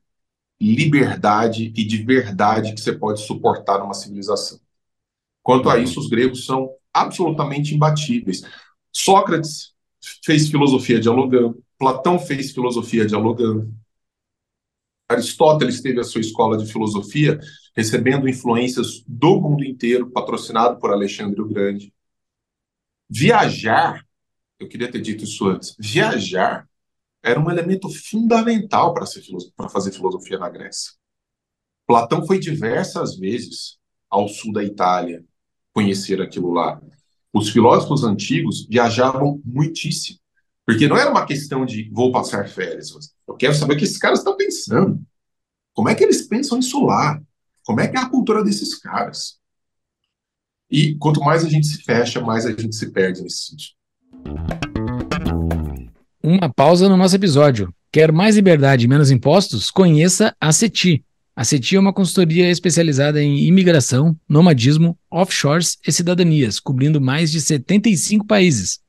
liberdade e de verdade que você pode suportar numa civilização. Quanto a isso, os gregos são absolutamente imbatíveis. Sócrates fez filosofia dialogando, Platão fez filosofia dialogando, Aristóteles teve a sua escola de filosofia recebendo influências do mundo inteiro, patrocinado por Alexandre o Grande. Viajar, eu queria ter dito isso antes, viajar era um elemento fundamental para fazer filosofia na Grécia. Platão foi diversas vezes ao sul da Itália conhecer aquilo lá. Os filósofos antigos viajavam muitíssimo. Porque não era uma questão de vou passar férias. Eu quero saber o que esses caras estão pensando. Como é que eles pensam isso lá? Como é que é a cultura desses caras? E quanto mais a gente se fecha, mais a gente se perde nesse sentido. Uma pausa no nosso episódio. Quer mais liberdade e menos impostos? Conheça a CETI. A CETI é uma consultoria especializada em imigração, nomadismo, offshores e cidadanias, cobrindo mais de 75 países.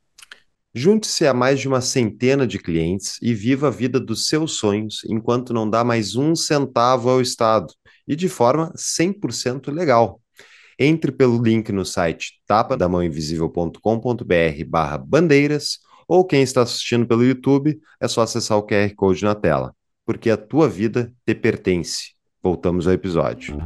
Junte-se a mais de uma centena de clientes e viva a vida dos seus sonhos enquanto não dá mais um centavo ao Estado e de forma 100% legal. Entre pelo link no site tapadamãoinvisível.com.br barra bandeiras ou quem está assistindo pelo YouTube é só acessar o QR Code na tela, porque a tua vida te pertence. Voltamos ao episódio.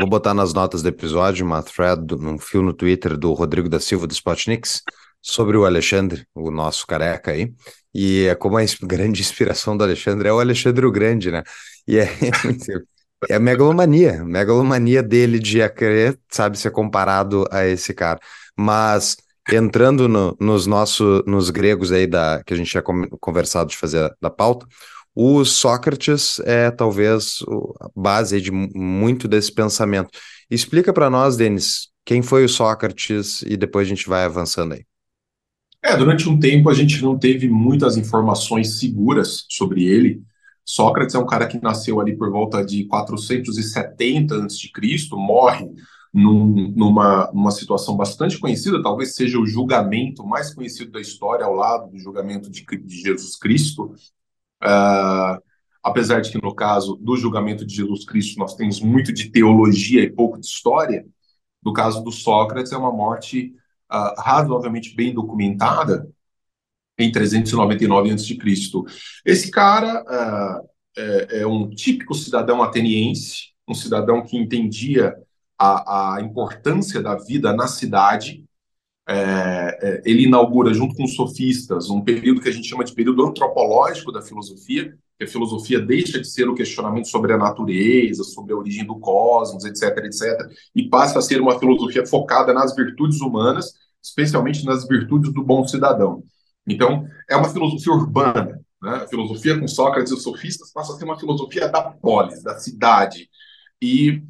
Vou botar nas notas do episódio uma thread, um fio no Twitter do Rodrigo da Silva do Spotniks sobre o Alexandre, o nosso careca aí. E é como a <laughs> grande inspiração do Alexandre é o Alexandre o Grande, né? E é, <laughs> é a megalomania, a megalomania dele de querer, sabe, ser comparado a esse cara. Mas entrando no, nos nossos, nos gregos aí da que a gente tinha conversado de fazer da pauta, o Sócrates é talvez a base de muito desse pensamento. Explica para nós, Denis, quem foi o Sócrates e depois a gente vai avançando aí. É, durante um tempo a gente não teve muitas informações seguras sobre ele. Sócrates é um cara que nasceu ali por volta de 470 a.C., morre num, numa, numa situação bastante conhecida, talvez seja o julgamento mais conhecido da história, ao lado do julgamento de, de Jesus Cristo, Uh, apesar de que, no caso do julgamento de Jesus Cristo, nós temos muito de teologia e pouco de história, no caso do Sócrates, é uma morte uh, razoavelmente bem documentada em 399 a.C. Esse cara uh, é, é, um típico cidadão ateniense, um cidadão que entendia a, a importância da vida na cidade, é, é, ele inaugura, junto com os sofistas, um período que a gente chama de período antropológico da filosofia, que a filosofia deixa de ser o questionamento sobre a natureza, sobre a origem do cosmos, etc., etc., e passa a ser uma filosofia focada nas virtudes humanas, especialmente nas virtudes do bom cidadão. Então, é uma filosofia urbana. Né? A filosofia com Sócrates e os sofistas passa a ser uma filosofia da polis, da cidade. E,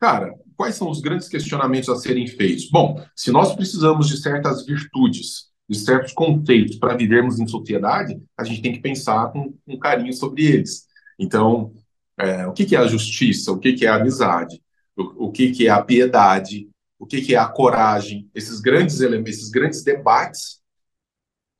cara, quais são os grandes questionamentos a serem feitos? Bom, se nós precisamos de certas virtudes, de certos conceitos para vivermos em sociedade, a gente tem que pensar com, com carinho sobre eles. Então, é, o que, que, é a justiça? O que, que é a amizade? O, o que, que, é a piedade? O que, é a coragem? Esses grandes elementos, esses grandes debates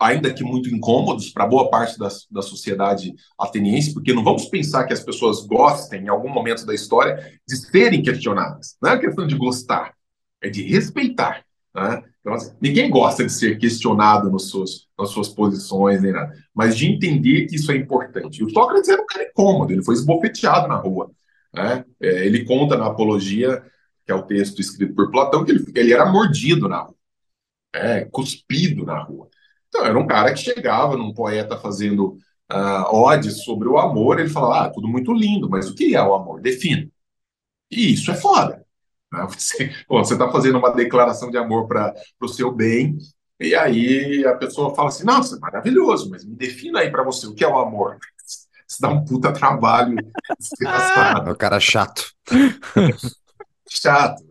ainda que muito incômodos para boa parte da, da sociedade ateniense, porque não vamos pensar que as pessoas gostem, em algum momento da história, de serem questionadas. Não é questão de gostar, é de respeitar. Né? Então, assim, ninguém gosta de ser questionado nos seus, nas suas posições, nem nada, mas de entender que isso é importante. E o Sócrates era um cara incômodo, ele foi esbofeteado na rua. Né? É, ele conta na Apologia, que é o texto escrito por Platão, que ele, ele era mordido na rua, é, cuspido na rua. Então, era um cara que chegava num poeta fazendo uh, odes sobre o amor, ele falava, ah, tudo muito lindo, mas o que é o amor? Defina. E isso é foda. Né? <laughs> Você está fazendo uma declaração de amor para o seu bem, e aí a pessoa fala assim, nossa, maravilhoso, mas me defina aí para você o que é o amor. <laughs> Isso dá um puta trabalho. é o cara chato. <laughs> chato.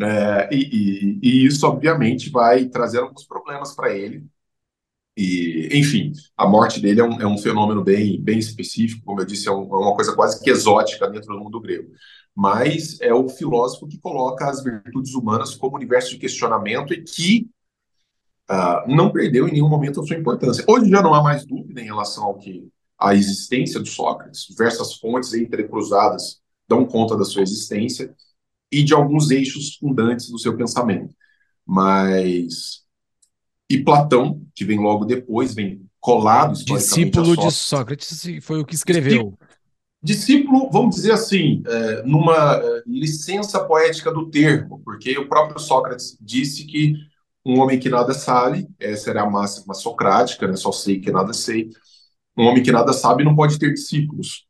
É, e, e, e, isso, obviamente, vai trazer alguns problemas para ele, e, enfim, a morte dele é um, é um fenômeno bem, bem específico, como eu disse, é, um, é, uma coisa quase que exótica dentro do mundo grego. Mas é o filósofo que coloca as virtudes humanas como universo de questionamento e que uh, não perdeu em nenhum momento a sua importância. Hoje já não há mais dúvida em relação ao que a existência de Sócrates. Diversas fontes entrecruzadas dão conta da sua existência e de alguns eixos fundantes do seu pensamento. Mas e Platão, que vem logo depois, vem colado Discípulo de Sócrates foi o que escreveu. Discípulo, vamos dizer assim, é, numa é, licença poética do termo, porque o próprio Sócrates disse que um homem que nada sabe, essa era a máxima socrática, né, só sei que nada sei, um homem que nada sabe não pode ter discípulos.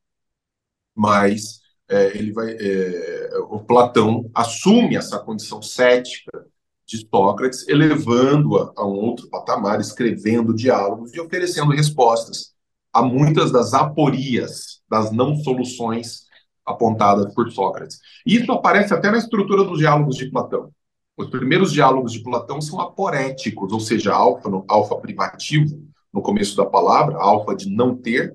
Mas é, ele vai, é, o Platão assume essa condição cética de Sócrates, elevando-a a um outro patamar, escrevendo diálogos e oferecendo respostas a muitas das aporias, das não soluções apontadas por Sócrates. Isso aparece até na estrutura dos diálogos de Platão. Os primeiros diálogos de Platão são aporéticos, ou seja, alfa, no, alfa privativo, no começo da palavra, alfa de não ter,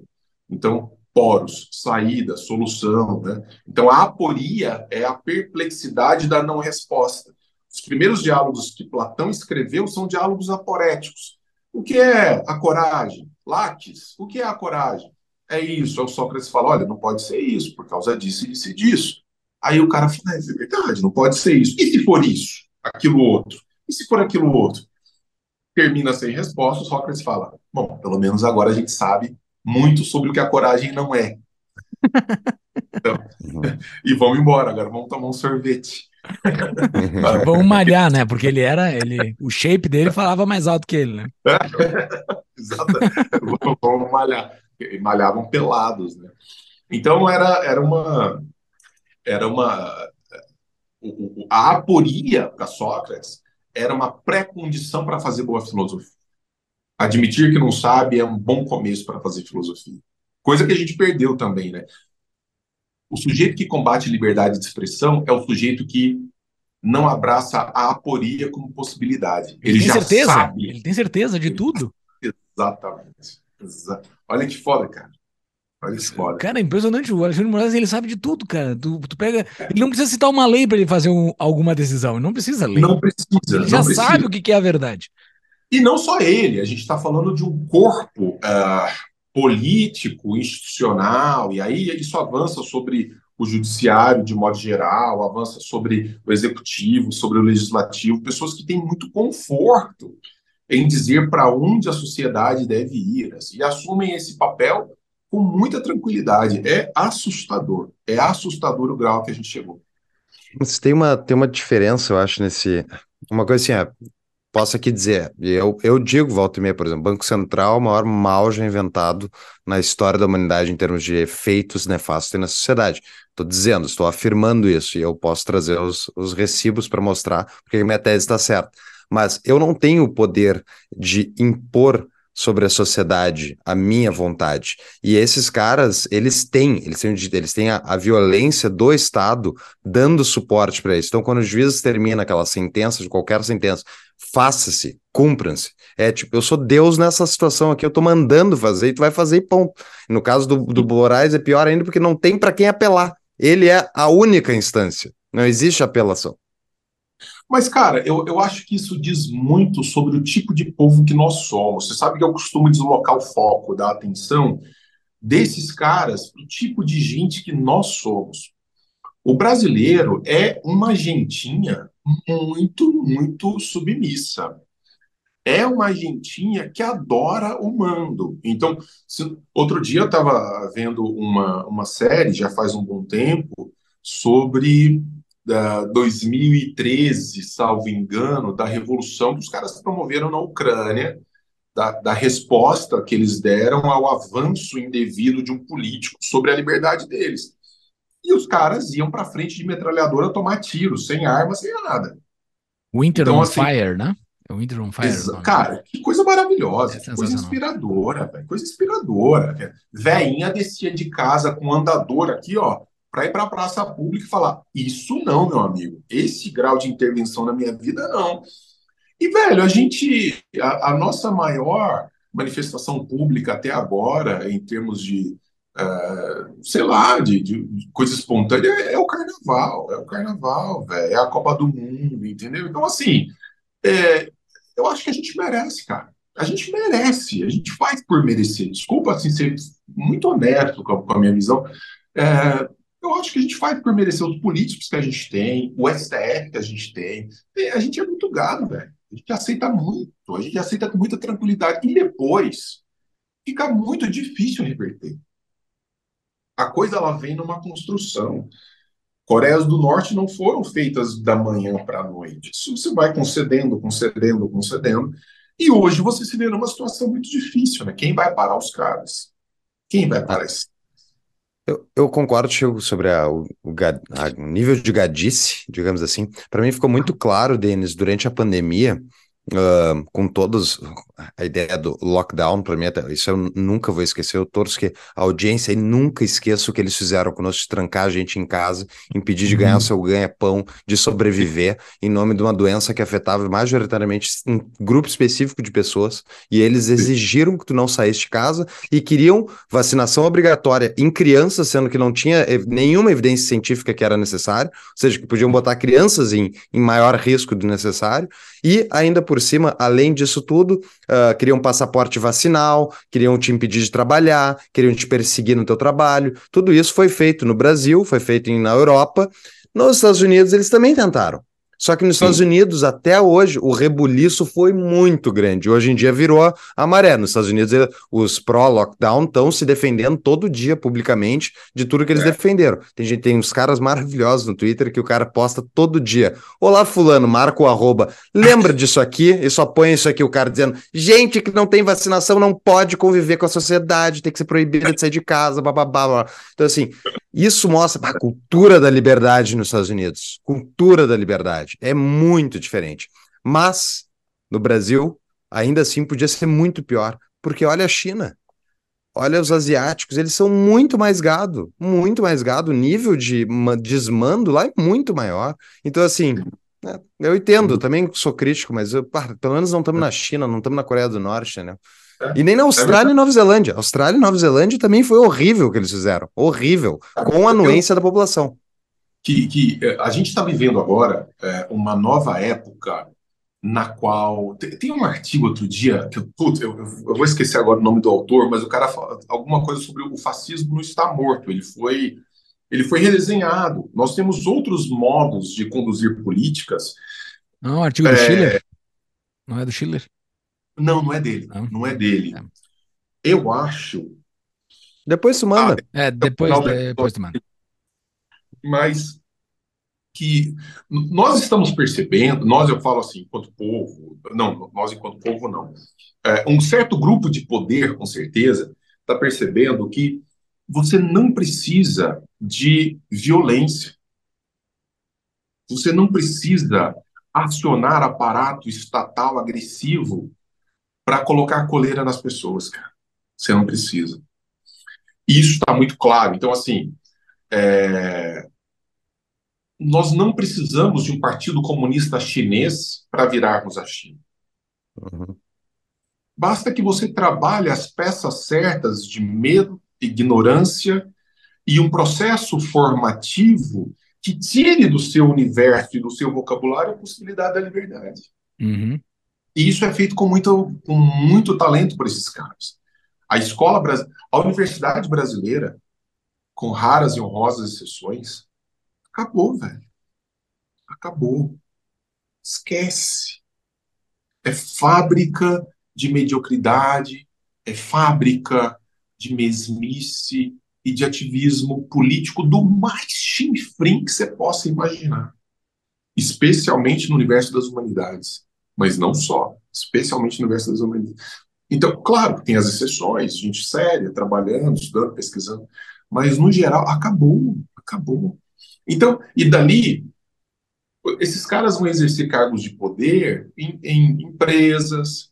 então poros, saída, solução. Né? Então a aporia é a perplexidade da não resposta. Os primeiros diálogos que Platão escreveu são diálogos aporéticos. O que é a coragem? Laques, o que é a coragem? É isso. Aí o Sócrates fala: olha, não pode ser isso, por causa disso e disso e disso. Aí o cara fala: é verdade, não pode ser isso. E se for isso? Aquilo outro? E se for aquilo outro? Termina sem resposta, o Sócrates fala: bom, pelo menos agora a gente sabe muito sobre o que a coragem não é. <laughs> Então, <laughs> e vamos embora, agora vamos tomar um sorvete. <laughs> Vamos malhar, né? Porque ele era, ele, o shape dele falava mais alto que ele, né? <laughs> Exato. <laughs> Vamos malhar. E malhavam pelados, né? Então era, era uma era uma a aporia para Sócrates era uma pré-condição para fazer boa filosofia. Admitir que não sabe é um bom começo para fazer filosofia. Coisa que a gente perdeu também, né? O sujeito que combate liberdade de expressão é o sujeito que não abraça a aporia como possibilidade. Ele, ele tem já certeza? sabe. Ele tem certeza de tudo? Exatamente. Exa Olha que foda, cara. Olha que foda. Cara, é impressionante. O Alexandre Moraes, ele sabe de tudo, cara. Tu, tu pega. Ele não precisa citar uma lei para ele fazer um, alguma decisão. Ele não precisa ler. Não precisa. Ele já precisa. sabe o que é a verdade. E não só ele. A gente está falando de um corpo uh, político, institucional, e aí isso avança sobre o judiciário de modo geral, avança sobre o executivo, sobre o legislativo, pessoas que têm muito conforto em dizer para onde a sociedade deve ir assim, e assumem esse papel com muita tranquilidade. É assustador, é assustador o grau que a gente chegou. Mas tem uma, tem uma diferença, eu acho, nesse. Uma coisa assim, é, posso aqui dizer, eu, eu digo, volta e meia, por exemplo, Banco Central, o maior mal já inventado na história da humanidade em termos de efeitos nefastos na sociedade. Estou dizendo, estou afirmando isso, e eu posso trazer os, os recibos para mostrar porque minha tese está certa. Mas eu não tenho o poder de impor sobre a sociedade a minha vontade. E esses caras, eles têm, eles têm, eles têm a, a violência do Estado dando suporte para isso. Então, quando o juiz termina aquela sentença, de qualquer sentença, faça-se, cumpram-se. É tipo, eu sou Deus nessa situação aqui, eu tô mandando fazer e tu vai fazer e ponto. No caso do, do Moraes é pior ainda porque não tem para quem apelar. Ele é a única instância, não existe apelação. Mas, cara, eu, eu acho que isso diz muito sobre o tipo de povo que nós somos. Você sabe que eu costumo deslocar o foco da atenção desses caras para o tipo de gente que nós somos. O brasileiro é uma gentinha muito, muito submissa. É uma gentinha que adora o mando. Então, se, outro dia eu estava vendo uma, uma série, já faz um bom tempo, sobre uh, 2013, salvo engano, da revolução que os caras promoveram na Ucrânia, da, da, resposta que eles deram ao avanço indevido de um político sobre a liberdade deles. E os caras iam para frente de metralhadora tomar tiros, sem arma, sem nada. Winter então, on assim, Fire, né? É Winter on Fire. Cara, que coisa maravilhosa, é coisa inspiradora, coisa inspiradora. Veinha descia de casa com um andador aqui, ó, para ir para a praça pública e falar: Isso não, meu amigo, esse grau de intervenção na minha vida, não. E, velho, a gente, a, a nossa maior manifestação pública até agora, em termos de, uh, sei lá, de, de, coisa espontânea, é, é, o carnaval, é o carnaval, velho, é a Copa do Mundo, entendeu? Então, assim, é, eu acho que a gente merece, cara. A gente merece, a gente faz por merecer. Desculpa, assim, ser muito honesto com a, com a minha visão. É, eu acho que a gente faz por merecer os políticos que a gente tem, o STF que a gente tem. A gente é muito gado, velho. A gente aceita muito, a gente aceita com muita tranquilidade. E depois fica muito difícil reverter. A coisa ela vem numa construção. Coreias do Norte não foram feitas da manhã para a noite. Isso você vai concedendo, concedendo, concedendo. E hoje você se vê numa situação muito difícil, né? Quem vai parar os caras? Quem vai parar esse eu, eu, concordo Chico, sobre a, o, o, a, nível de gadice, digamos assim. Para mim ficou muito claro, Denis, durante a pandemia, Uh, com todos a ideia do lockdown, para mim, isso eu nunca vou esquecer. Eu torço que a audiência e nunca esqueça o que eles fizeram conosco, de trancar a gente em casa, impedir de ganhar uhum. seu ganha-pão, de sobreviver, em nome de uma doença que afetava majoritariamente um grupo específico de pessoas. E eles exigiram que tu não saísse de casa e queriam vacinação obrigatória em crianças, sendo que não tinha nenhuma evidência científica que era necessário, ou seja, que podiam botar crianças em, em maior risco do necessário, e ainda por cima, além disso tudo, uh, queriam passaporte vacinal, queriam te impedir de trabalhar, queriam te perseguir no teu trabalho. Tudo isso foi feito no Brasil, foi feito na Europa. Nos Estados Unidos eles também tentaram. Só que nos Sim. Estados Unidos, até hoje, o rebuliço foi muito grande. Hoje em dia virou a maré. Nos Estados Unidos, os pró-lockdown estão se defendendo todo dia publicamente de tudo que eles é. defenderam. Tem gente, tem uns caras maravilhosos no Twitter que o cara posta todo dia. Olá, fulano, marca o arroba. Lembra disso aqui? E só põe isso aqui, o cara dizendo: gente que não tem vacinação não pode conviver com a sociedade, tem que ser proibida de sair de casa, blá, blá, blá. Então, assim, isso mostra a cultura da liberdade nos Estados Unidos. Cultura da liberdade. É muito diferente. Mas, no Brasil, ainda assim podia ser muito pior. Porque olha a China. Olha os asiáticos, eles são muito mais gado, muito mais gado. O nível de desmando lá é muito maior. Então, assim, né, eu entendo, também sou crítico, mas eu, pelo menos não estamos na China, não estamos na Coreia do Norte, né? E nem na é Austrália é e Nova Zelândia. Austrália e Nova Zelândia também foi horrível o que eles fizeram. Horrível. Com a anuência da população. Que, que eh, a gente está vivendo agora é, uma nova época na qual. Tem, um artigo outro dia, que putz, eu, eu, vou esquecer agora o nome do autor, mas o cara fala alguma coisa sobre o fascismo não está morto. Ele foi. Ele foi redesenhado. Nós temos outros modos de conduzir políticas. Não, o artigo do Schiller. Não é do Schiller? Não, não é dele. Não, não é dele. É. Eu acho. Depois tu manda. Ah, é, depois, depois tu manda. Mas que nós estamos percebendo, nós eu falo assim, enquanto povo, não, nós enquanto povo não. É, um certo grupo de poder, com certeza, está percebendo que você não precisa de violência. Você não precisa acionar aparato estatal agressivo para colocar coleira nas pessoas, cara. Você não precisa. Isso está muito claro. Então, assim, é... nós não precisamos de um partido comunista chinês para virarmos a China. Uhum. Basta que você trabalhe as peças certas de medo, ignorância e um processo formativo que tire do seu universo e do seu vocabulário a possibilidade da liberdade. Uhum. E isso é feito com muito, com muito talento por esses caras. A escola, a universidade brasileira, com raras e honrosas exceções, acabou, velho. Acabou. Esquece. É fábrica de mediocridade, é fábrica de mesmice e de ativismo político do mais chinfrim que você possa imaginar. Especialmente no universo das humanidades. Mas não só, especialmente no universo das humanidades. Então, claro, tem as exceções, gente séria, trabalhando, estudando, pesquisando, mas no geral, acabou, acabou. Então, e dali, esses caras vão exercer cargos de poder em, em empresas,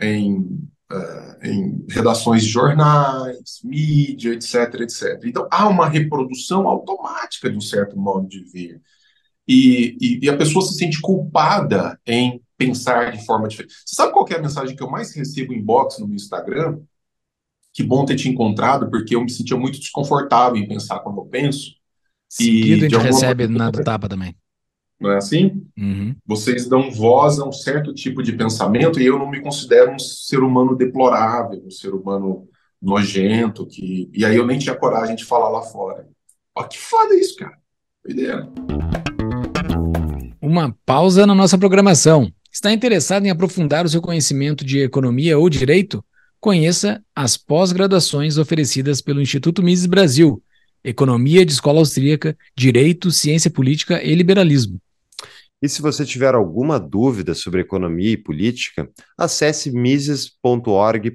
em, uh, em redações de jornais, mídia, etc, etc. Então, há uma reprodução automática de um certo modo de ver. E, e, e, a pessoa se sente culpada em pensar de forma diferente. Você sabe qual é a mensagem que eu mais recebo em box no meu Instagram? Que bom ter te encontrado, porque eu me sentia muito desconfortável em pensar como eu penso. Seguido e a gente recebe na do tapa também. Não é assim? Uhum. Vocês dão voz a um certo tipo de pensamento e eu não me considero um ser humano deplorável, um ser humano nojento, que... e aí eu nem tinha coragem de falar lá fora. Ó, que foda isso, cara. Doideira. Uma pausa na nossa programação. Está interessado em aprofundar o seu conhecimento de economia ou direito? Conheça as pós-graduações oferecidas pelo Instituto Mises Brasil, Economia de Escola Austríaca, Direito, Ciência Política e Liberalismo. E se você tiver alguma dúvida sobre economia e política, acesse mises.org.br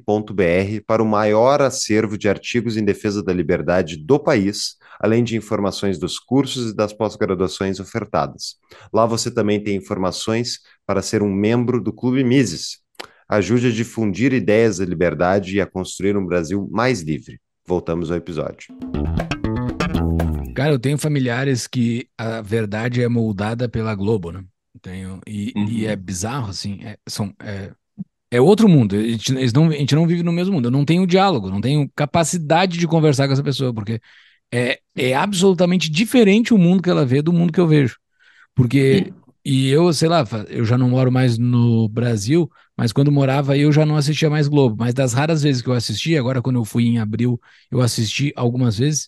para o maior acervo de artigos em defesa da liberdade do país, além de informações dos cursos e das pós-graduações ofertadas. Lá você também tem informações para ser um membro do Clube Mises. Ajude a difundir ideias da liberdade e a construir um Brasil mais livre. Voltamos ao episódio. Cara, eu tenho familiares que a verdade é moldada pela Globo, né? Tenho, e, uhum. e é bizarro, assim, é, são, é, é outro mundo. A gente, eles não, a gente não vive no mesmo mundo. Eu não tenho diálogo, não tenho capacidade de conversar com essa pessoa, porque é, é absolutamente diferente o mundo que ela vê do mundo que eu vejo. Porque, e eu, sei lá, eu já não moro mais no Brasil, mas quando morava eu já não assistia mais Globo. Mas das raras vezes que eu assisti, agora quando eu fui em abril, eu assisti algumas vezes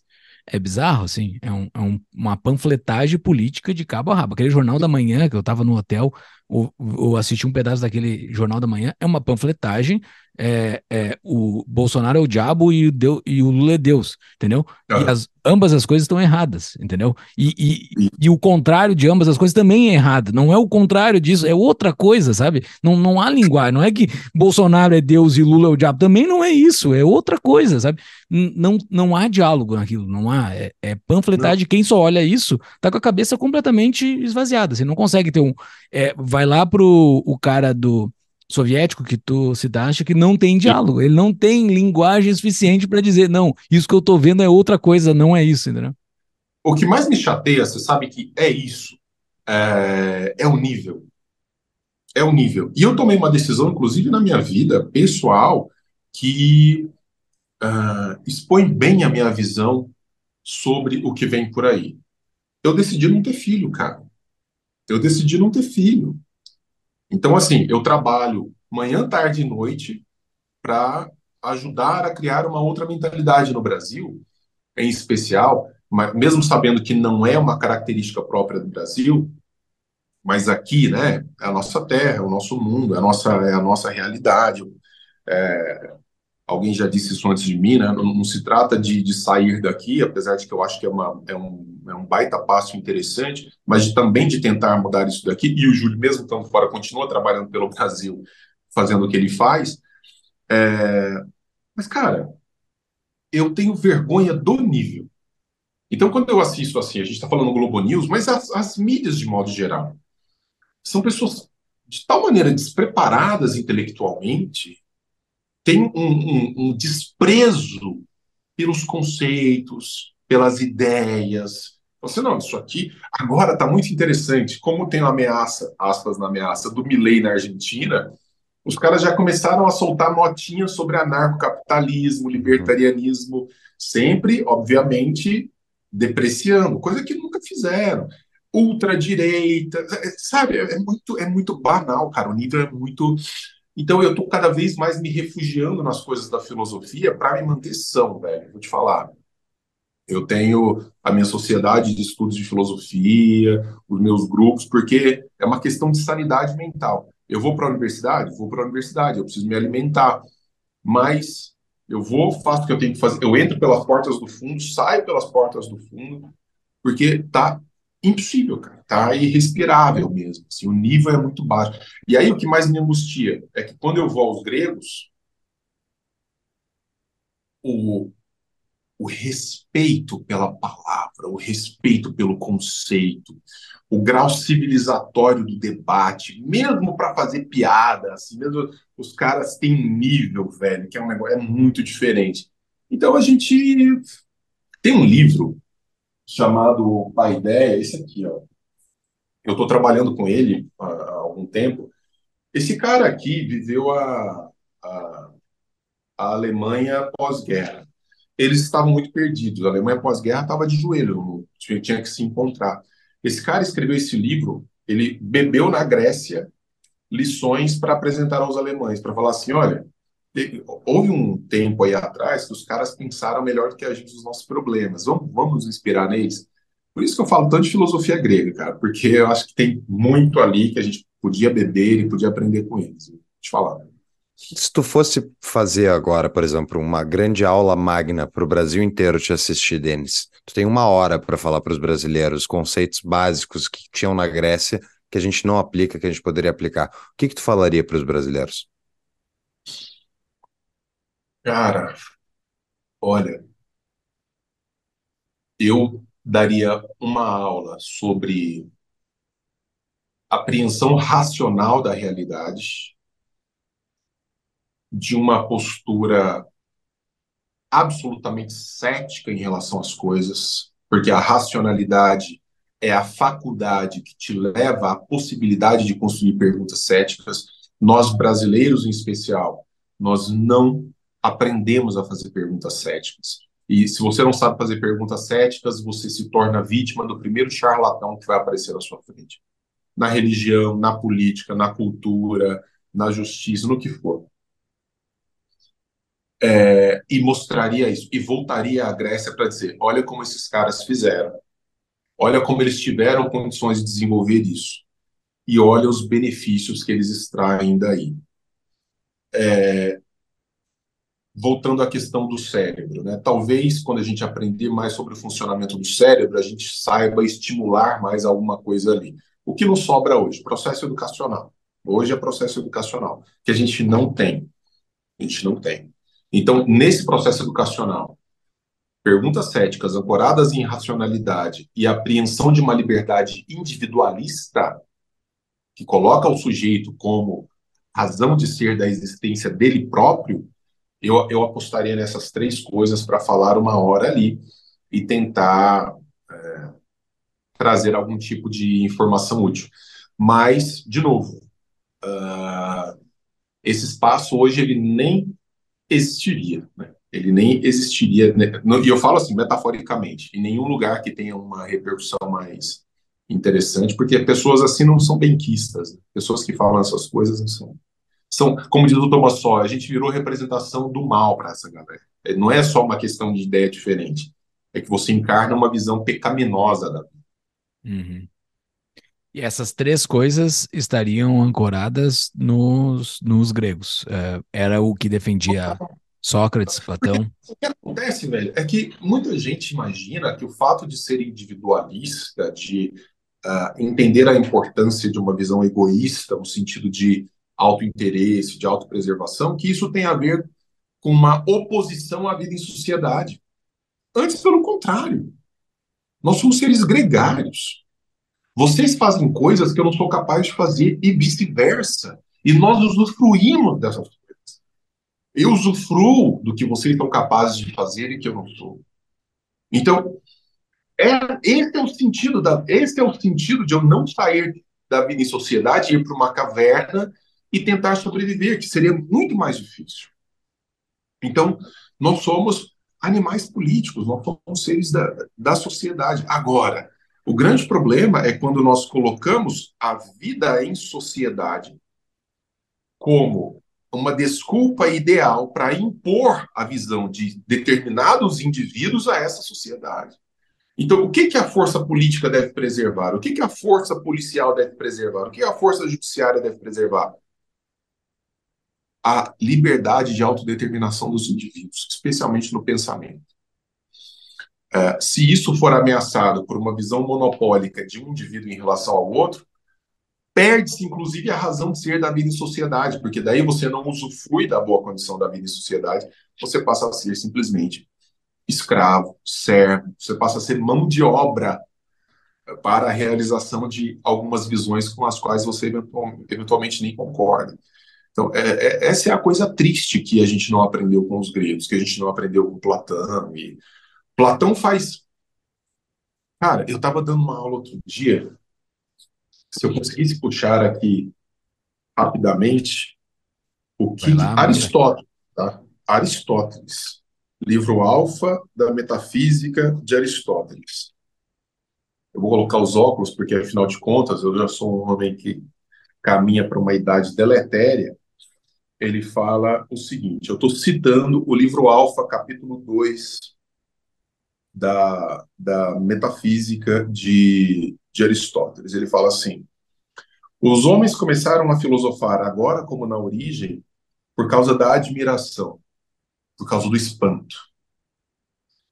é bizarro, assim. É, um, é um, uma panfletagem política de cabo a rabo. Aquele jornal da manhã, que eu tava no hotel, ou, ou assisti um pedaço daquele jornal da manhã, é uma panfletagem. É, é, o Bolsonaro é o diabo e o, Deus, e o Lula é Deus, entendeu? E as, ambas as coisas estão erradas, entendeu? E, e, e, o contrário de ambas as coisas também é errado. Não é o contrário disso, é outra coisa, sabe? Não, não há linguagem. Não é que Bolsonaro é Deus e Lula é o diabo. Também não é isso, é outra coisa, sabe? Não, não há diálogo naquilo, não há. É, é panfletagem. Quem só olha isso tá com a cabeça completamente esvaziada. Você não consegue ter um. É, vai lá pro o cara do soviético que tu citaste que não tem diálogo, ele não tem linguagem suficiente para dizer, não, isso que eu tô vendo é outra coisa, não é isso, entendeu? O que mais me chateia, você sabe que é isso, é, é o nível. É o nível. E eu tomei uma decisão, inclusive na minha vida pessoal, que uh, expõe bem a minha visão sobre o que vem por aí. Eu decidi não ter filho, cara. Eu decidi não ter filho. Então, assim, eu trabalho manhã, tarde e noite para ajudar a criar uma outra mentalidade no Brasil, em especial, mas mesmo sabendo que não é uma característica própria do Brasil, mas aqui, né, é a nossa terra, é o nosso mundo, é a nossa, é a nossa realidade. É, alguém já disse isso antes de mim, né? Não, não se trata de, de, sair daqui, apesar de que eu acho que é, uma, é, um, é um baita passo interessante, mas de, também de tentar mudar isso daqui. E o Júlio, mesmo estando fora, continua trabalhando pelo Brasil, fazendo o que ele faz. É... Mas, cara, eu tenho vergonha do nível. Então, quando eu assisto assim, a gente está falando Globo News, mas as, as mídias de modo geral, são pessoas de tal maneira despreparadas intelectualmente tem um, um, um desprezo pelos conceitos, pelas ideias. Você não, isso aqui agora está muito interessante. Como tem uma ameaça, aspas na ameaça, do Milley na Argentina, os caras já começaram a soltar notinhas sobre anarcocapitalismo, libertarianismo, sempre, obviamente, depreciando, coisa que nunca fizeram. Ultradireita, sabe? É muito, é muito banal, cara. O nível é muito. Então eu tô cada vez mais me refugiando nas coisas da filosofia para me manter são, velho. Vou te falar. Eu tenho a minha sociedade de estudos de filosofia, os meus grupos, porque é uma questão de sanidade mental. Eu vou para a universidade? Vou para a universidade, eu preciso me alimentar. Mas eu vou, faço o que eu tenho que fazer. Eu entro pelas portas do fundo, saio pelas portas do fundo, porque tá impossível, cara. Tá irrespirável mesmo. Assim, o nível é muito baixo. E aí o que mais me angustia é que quando eu vou aos gregos, o, o respeito pela palavra, o respeito pelo conceito, o grau civilizatório do debate, mesmo para fazer piada, assim, mesmo os caras têm um nível, velho, que é um negócio é muito diferente. Então a gente tem um livro chamado A Ideia, esse aqui, ó. Eu estou trabalhando com ele há, há, algum tempo. Esse cara aqui viveu a, a, a Alemanha pós-guerra. Eles estavam muito perdidos. A Alemanha pós-guerra estava de joelho, tinha que se encontrar. Esse cara escreveu esse livro, ele bebeu na Grécia lições para apresentar aos alemães, para falar assim, olha, houve um tempo aí atrás que os caras pensaram melhor do que a gente os nossos problemas, vamos, vamos nos inspirar neles. Por isso que eu falo tanto de filosofia grega, cara, porque eu acho que tem muito ali que a gente podia beber e podia aprender com eles. Vou te falar. Se tu fosse fazer agora, por exemplo, uma grande aula magna para o Brasil inteiro te assistir, Denis, tu tem uma hora para falar para os brasileiros conceitos básicos que tinham na Grécia que a gente não aplica, que a gente poderia aplicar. O que, que tu falaria para os brasileiros? Cara, olha, eu daria uma aula sobre apreensão racional da realidade de uma postura absolutamente cética em relação às coisas, porque a racionalidade é a faculdade que te leva à possibilidade de construir perguntas céticas. Nós brasileiros, em especial, nós não aprendemos a fazer perguntas céticas. E se você não sabe fazer perguntas céticas, você se torna vítima do primeiro charlatão que vai aparecer na sua frente. Na religião, na política, na cultura, na justiça, no que for é, e mostraria isso, e voltaria à Grécia para dizer: olha como esses caras fizeram, olha como eles tiveram condições de desenvolver isso, e olha os benefícios que eles extraem daí. É, voltando à questão do cérebro, né? talvez quando a gente aprender mais sobre o funcionamento do cérebro, a gente saiba estimular mais alguma coisa ali. O que nos sobra hoje? Processo educacional. Hoje é processo educacional, que a gente não tem. A gente não tem. Então, nesse processo educacional, perguntas céticas ancoradas em racionalidade e apreensão de uma liberdade individualista, que coloca o sujeito como razão de ser da existência dele próprio, eu, eu apostaria nessas três coisas para falar uma hora ali e tentar é, trazer algum tipo de informação útil. Mas, de novo, uh, esse espaço hoje ele nem existiria. Né? Ele nem existiria, né? e eu falo assim, metaforicamente, em nenhum lugar que tenha uma repercussão mais interessante, porque pessoas assim não são benquistas. Né? Pessoas que falam essas coisas não são. São, como diz o Thomas Só, a gente virou representação do mal para essa galera. É, não é só uma questão de ideia diferente. É que você encarna uma visão pecaminosa da vida. Uhum. E essas três coisas estariam ancoradas nos, nos gregos. Uh, era o que defendia Sócrates, Platão. <laughs> O que acontece, velho, é que muita gente imagina que o fato de ser individualista, de uh, entender a importância de uma visão egoísta, no sentido de autointeresse, de autopreservação, que isso tem a ver com uma oposição à vida em sociedade. Antes, pelo contrário. Nós somos seres gregários. Vocês fazem coisas que eu não sou capaz de fazer e vice-versa. E nós usufruímos dessas coisas. Eu usufruo do que vocês são capazes de fazer e que eu não sou. Então, é, esse é o sentido da, esse é o sentido de eu não sair da vida em sociedade, ir para uma caverna e tentar sobreviver, que seria muito mais difícil. Então, nós somos animais políticos, nós somos seres da, da sociedade. Agora, o grande problema é quando nós colocamos a vida em sociedade como uma desculpa ideal para impor a visão de determinados indivíduos a essa sociedade. Então, o que, que a força política deve preservar? O que, que a força policial deve preservar? O que a força judiciária deve preservar? A liberdade de autodeterminação dos indivíduos, especialmente no pensamento. É, se isso for ameaçado por uma visão monopólica de um indivíduo em relação ao outro, perde-se inclusive a razão de ser da vida em sociedade, porque daí você não usufrui da boa condição da vida em sociedade, você passa a ser simplesmente escravo, servo, você passa a ser mão de obra para a realização de algumas visões com as quais você eventualmente nem concorda. Então, é, é, essa é a coisa triste que a gente não aprendeu com os gregos, que a gente não aprendeu com Platão. E Platão faz. Cara, eu estava dando uma aula outro dia se eu conseguisse puxar aqui rapidamente o que lá, Aristóteles, tá? Aristóteles, livro Alfa da Metafísica de Aristóteles. Eu vou colocar os óculos porque afinal de contas eu já sou um homem que caminha para uma idade deletéria. Ele fala o seguinte, eu estou citando o livro Alfa, capítulo 2 da, da Metafísica de de Aristóteles. Ele fala assim: os homens começaram a filosofar agora, como na origem, por causa da admiração, por causa do espanto.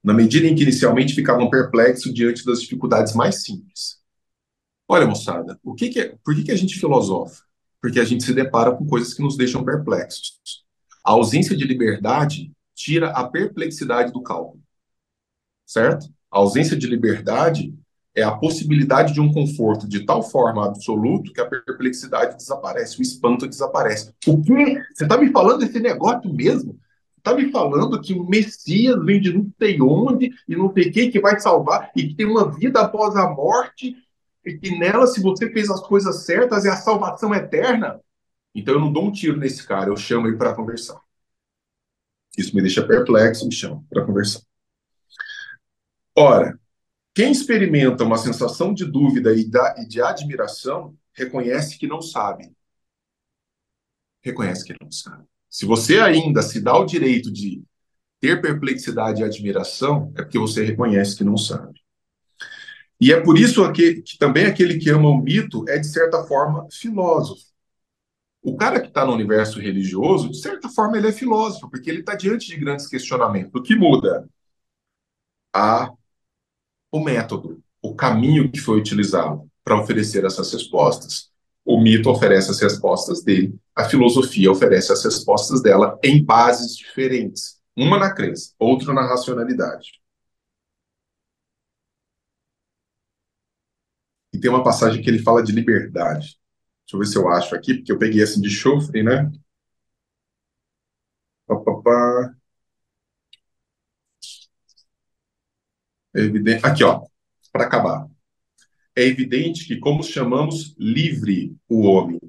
Na medida em que inicialmente ficavam perplexos diante das dificuldades mais simples. Olha, moçada, o que, que é, por que, que a gente filosofa? Porque a gente se depara com coisas que nos deixam perplexos. A ausência de liberdade tira a perplexidade do cálculo. Certo? A ausência de liberdade é a possibilidade de um conforto de tal forma absoluto que a perplexidade desaparece, o espanto desaparece. O quê? Você está me falando desse negócio mesmo? Está me falando que o Messias vem de não sei onde e não sei quem que vai salvar e que tem uma vida após a morte e que nela, se você fez as coisas certas, é a salvação eterna? Então eu não dou um tiro nesse cara, eu chamo ele para conversar. Isso me deixa perplexo, me chama para conversar. Ora, quem experimenta uma sensação de dúvida e de admiração reconhece que não sabe. Reconhece que não sabe. Se você ainda se dá o direito de ter perplexidade e admiração, é porque você reconhece que não sabe. E é por isso que, que também aquele que ama o mito é, de certa forma, filósofo. O cara que está no universo religioso, de certa forma, ele é filósofo, porque ele está diante de grandes questionamentos. O que muda? A o método, o caminho que foi utilizado para oferecer essas respostas. O mito oferece as respostas dele, a filosofia oferece as respostas dela em bases diferentes, uma na crença, outra na racionalidade. Tem uma passagem que ele fala de liberdade. Deixa eu ver se eu acho aqui, porque eu peguei assim de chofre, né? Pá, pá, pá. É evidente. Aqui, ó, para acabar. É evidente que, como chamamos livre o homem,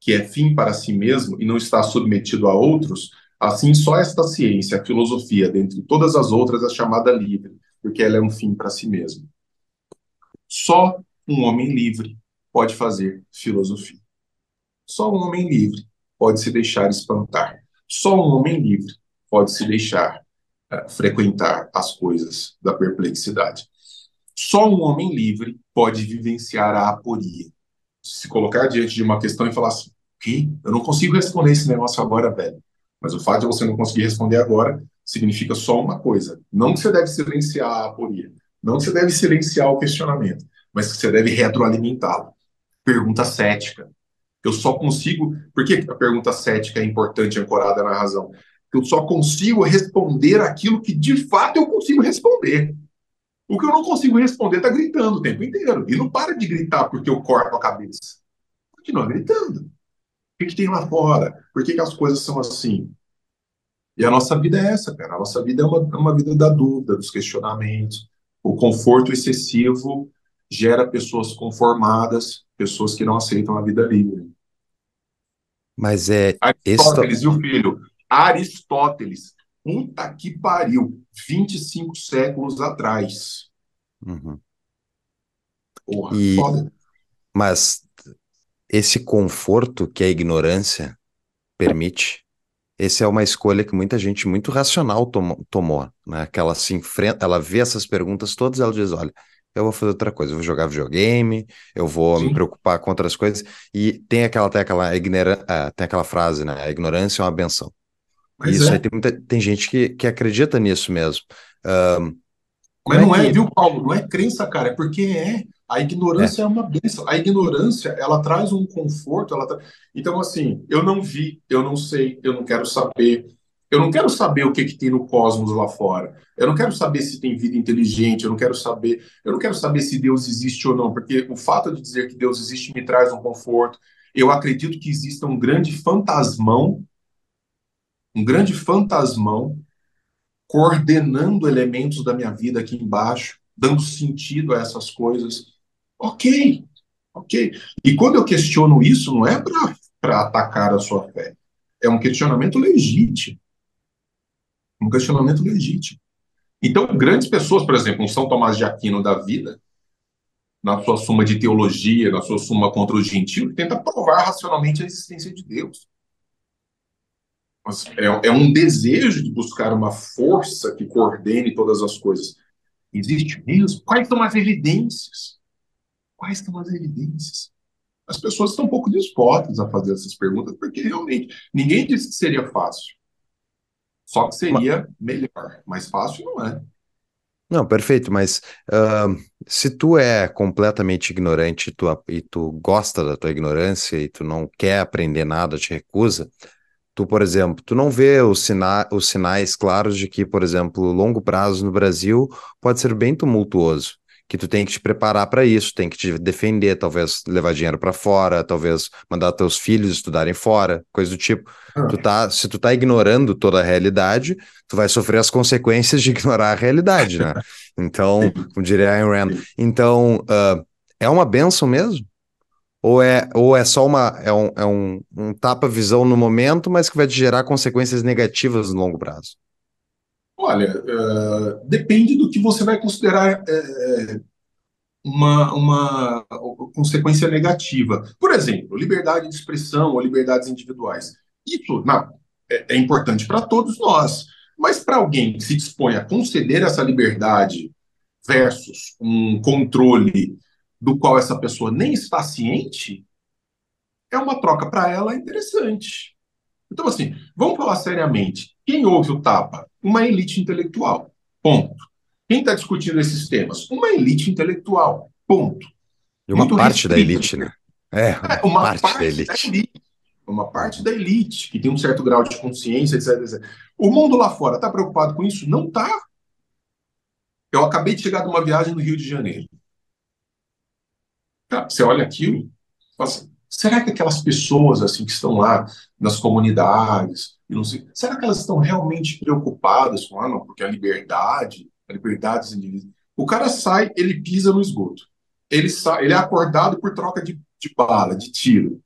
que é fim para si mesmo e não está submetido a outros, assim só esta ciência, a filosofia, dentre todas as outras, é chamada livre, porque ela é um fim para si mesmo. Só um homem livre pode fazer filosofia. Só um homem livre pode se deixar espantar. Só um homem livre pode se deixar frequentar as coisas da perplexidade. Só um homem livre pode vivenciar a aporia. Se colocar diante de uma questão e falar assim: que? Eu não consigo responder esse negócio agora, velho. Mas o fato de você não conseguir responder agora significa só uma coisa: não que você deve silenciar a aporia, não que você deve silenciar o questionamento, mas que você deve retroalimentá-lo. Pergunta cética. Eu só consigo. Por que a pergunta cética é importante, ancorada na razão? Eu só consigo responder aquilo que de fato eu consigo responder. O que eu não consigo responder está gritando o tempo inteiro. E não para de gritar porque eu corto a cabeça. Continua gritando. O que, que tem lá fora? Por que, que as coisas são assim? E a nossa vida é essa, cara. A nossa vida é uma, é uma vida da dúvida, dos questionamentos. O conforto excessivo gera pessoas conformadas, pessoas que não aceitam a vida livre. Mas é. Aristóteles, e o filho? Aristóteles. Puta que pariu. 25 séculos atrás. Uhum. Porra, E, foda. mas esse conforto que a ignorância permite, essa é uma escolha que muita gente muito racional tomou, tomou, né? Que ela se enfrenta, ela vê essas perguntas todas, ela diz, olha, eu vou fazer outra coisa, eu vou jogar videogame, eu vou me Sim, preocupar com outras coisas, e tem aquela, tem aquela, ignora, ah, tem aquela frase, né? A ignorância é uma benção. Mas isso aí é. tem, muita, tem gente que, que acredita nisso mesmo. Mas é não é, que... viu, Paulo? Não é crença, cara, é porque é. A É, ignorância é uma bênção. A ignorância, ela traz um conforto, ela tra... Então, assim, eu não vi, eu não sei, eu não quero saber. Eu não quero saber o que que tem no cosmos lá fora. Eu não quero saber se tem vida inteligente, eu não quero saber, eu não quero saber se Deus existe ou não, porque o fato de dizer que Deus existe me traz um conforto. Eu acredito que exista um grande fantasmão, um grande fantasmão coordenando elementos da minha vida aqui embaixo, dando sentido a essas coisas. Ok, ok. E quando eu questiono isso, não é para atacar a sua fé. É um questionamento legítimo. Um questionamento legítimo. Então, grandes pessoas, por exemplo, um São Tomás de Aquino da vida, na sua suma de teologia, na sua suma contra o gentio, tenta provar racionalmente a existência de Deus. É, é um desejo de buscar uma força que coordene todas as coisas. Existe mesmo? Quais são as evidências? Quais são as evidências? As pessoas estão um pouco dispostas a fazer essas perguntas, porque realmente ninguém disse que seria fácil. Só que seria melhor. Mais fácil não é. não, perfeito, mas ahn, se tu é completamente ignorante e tu, e tu gosta da tua ignorância e tu não quer aprender nada, te recusa, Tu, por exemplo, tu não vê os, sina os sinais claros de que, por exemplo, o longo prazo no Brasil pode ser bem tumultuoso, que tu tem que te preparar para isso, tem que te defender, talvez levar dinheiro para fora, talvez mandar teus filhos estudarem fora, coisa do tipo. Tu Ah, tá, se tu tá ignorando toda a realidade, tu vai sofrer as consequências de <laughs> ignorar a realidade, né? Então, como diria Ayn Rand. Então, ah, é uma benção mesmo? Ou é, ou é só uma, é um, é um, um tapa-visão no momento, mas que vai te gerar consequências negativas no longo prazo? Olha, eh, depende do que você vai considerar eh, uma, uma consequência negativa. Por exemplo, liberdade de expressão ou liberdades individuais. Isso é, é importante para todos nós. Mas para alguém que se dispõe a conceder essa liberdade versus um controle do qual essa pessoa nem está ciente, é uma troca para ela interessante. Então, assim, vamos falar seriamente. Quem ouve o tapa? Uma elite intelectual. Ponto. Quem está discutindo esses temas? Uma elite intelectual. Ponto. E uma Muito parte da elite, né? É, É, uma uma parte da parte da elite. elite. Uma parte da elite, que tem um certo grau de consciência, etc, etc. O mundo lá fora está preocupado com isso? Não está. Eu acabei de chegar de uma viagem no Rio de Janeiro. Cara, você olha aquilo, fala assim, será que aquelas pessoas assim que estão lá nas comunidades, sei, será que elas estão realmente preocupadas com, ah, não, porque a liberdade, a liberdade dos indivíduos. O cara sai, ele pisa no esgoto. Ele sai, ele é acordado por troca de, de bala, de tiro.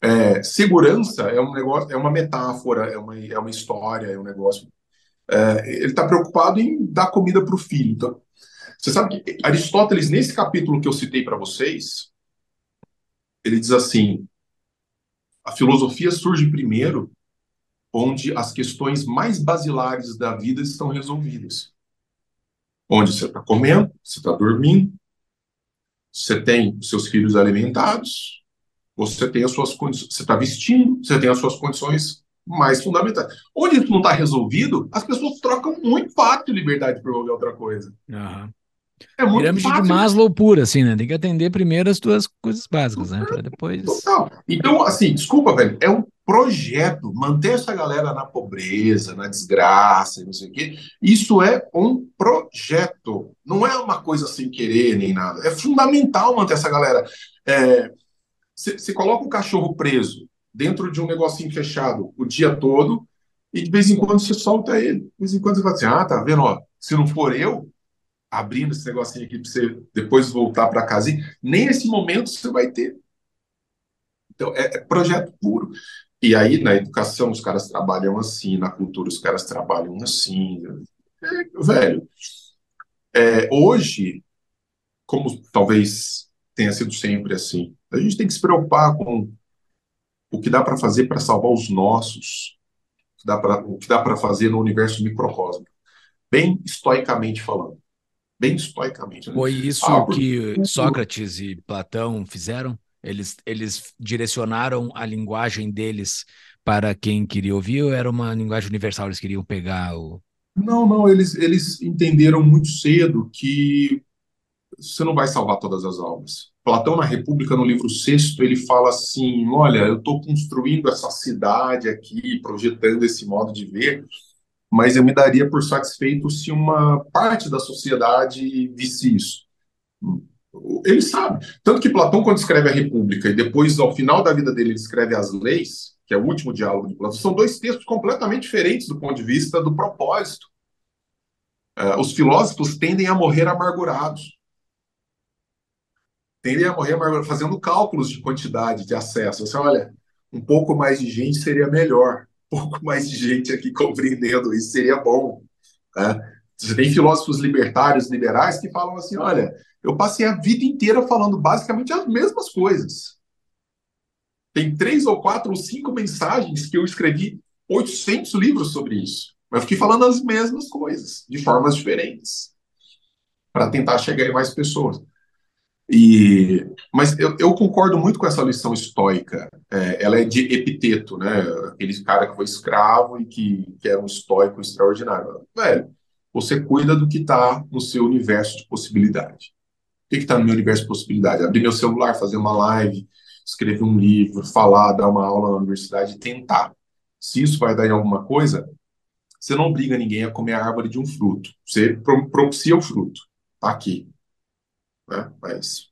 É, segurança é um negócio, é uma metáfora, é uma, é uma história, é um negócio. É, ele está preocupado em dar comida para o filho. Então, você sabe que Aristóteles, nesse capítulo que eu citei para vocês, ele diz assim: a filosofia surge primeiro onde as questões mais basilares da vida estão resolvidas. Onde você está comendo, você está dormindo, você tem seus filhos alimentados, você tem as suas condições, você está vestindo, você tem as suas condições mais fundamentais. Onde isso não está resolvido, as pessoas trocam muito fácil liberdade por qualquer outra coisa. Aham. É muito Pirâmide de fácil. Maslow pura, assim, né? Tem que atender primeiro as tuas coisas básicas, né? Pra depois. Total. Então, assim, desculpa, velho, é um projeto manter essa galera na pobreza, na desgraça, não sei o quê. Isso é um projeto, não é uma coisa sem querer nem nada. É fundamental manter essa galera. Você coloca o cachorro preso dentro de um negocinho fechado o dia todo e de vez em quando você solta ele. De vez em quando você fala assim: ah, tá vendo? Ó, se não for eu abrindo esse negocinho aqui para você depois voltar para casa, nem esse momento você vai ter. Então, é, é projeto puro. E aí, na educação, os caras trabalham assim, na cultura, os caras trabalham assim. É, velho, é, hoje, como talvez tenha sido sempre assim, a gente tem que se preocupar com o que dá para fazer para salvar os nossos, o que dá para fazer no universo microcosmo, bem estoicamente falando. Bem estoicamente. Né? Foi isso ah, que Sócrates e Platão fizeram? Eles, eles direcionaram a linguagem deles para quem queria ouvir ou era uma linguagem universal? Eles queriam pegar o. Não, não, eles, eles entenderam muito cedo que você não vai salvar todas as almas. Platão, na República, no livro sexto, ele fala assim: olha, eu estou construindo essa cidade aqui, projetando esse modo de ver, mas eu me daria por satisfeito se uma parte da sociedade visse isso. Ele sabe. Tanto que Platão, quando escreve a República, e depois, ao final da vida dele, ele escreve as leis, que é o último diálogo de Platão, são dois textos completamente diferentes do ponto de vista do propósito. Uh, os filósofos tendem a morrer amargurados. Tendem a morrer amargurados, fazendo cálculos de quantidade de acesso. Você olha, um pouco mais de gente seria melhor. Pouco mais de gente aqui compreendendo isso seria bom. Né? Você tem filósofos libertários, liberais, que falam assim: olha, eu passei a vida inteira falando basicamente as mesmas coisas. Tem três ou quatro ou cinco mensagens que eu escrevi 800 livros sobre isso. Mas fiquei falando as mesmas coisas, de formas diferentes, para tentar chegar em mais pessoas. E, mas eu, eu, concordo muito com essa lição estoica. É, ela é de Epiteto, né? Aquele cara que foi escravo e que, que era um estoico extraordinário. Velho, você cuida do que está no seu universo de possibilidade. O que está no meu universo de possibilidade? Abrir meu celular, fazer uma live, escrever um livro, falar, dar uma aula na universidade, tentar. Se isso vai dar em alguma coisa, você não obriga ninguém a comer a árvore de um fruto. Você propicia o fruto. Tá aqui. Né? Mas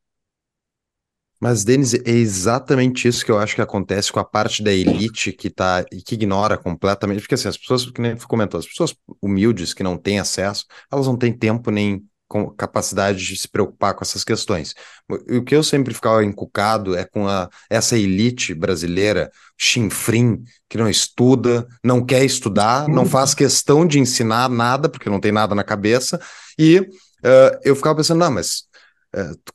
mas, Denis, é exatamente isso que eu acho que acontece com a parte da elite que tá e que ignora completamente. Porque assim, as pessoas, que nem comentou, as pessoas humildes que não têm acesso, elas não têm tempo nem com capacidade de se preocupar com essas questões. O que eu sempre ficava encucado é com a, essa elite brasileira, chinfrim, que não estuda, não quer estudar, não faz questão de ensinar nada, porque não tem nada na cabeça, e uh, eu ficava pensando, não, mas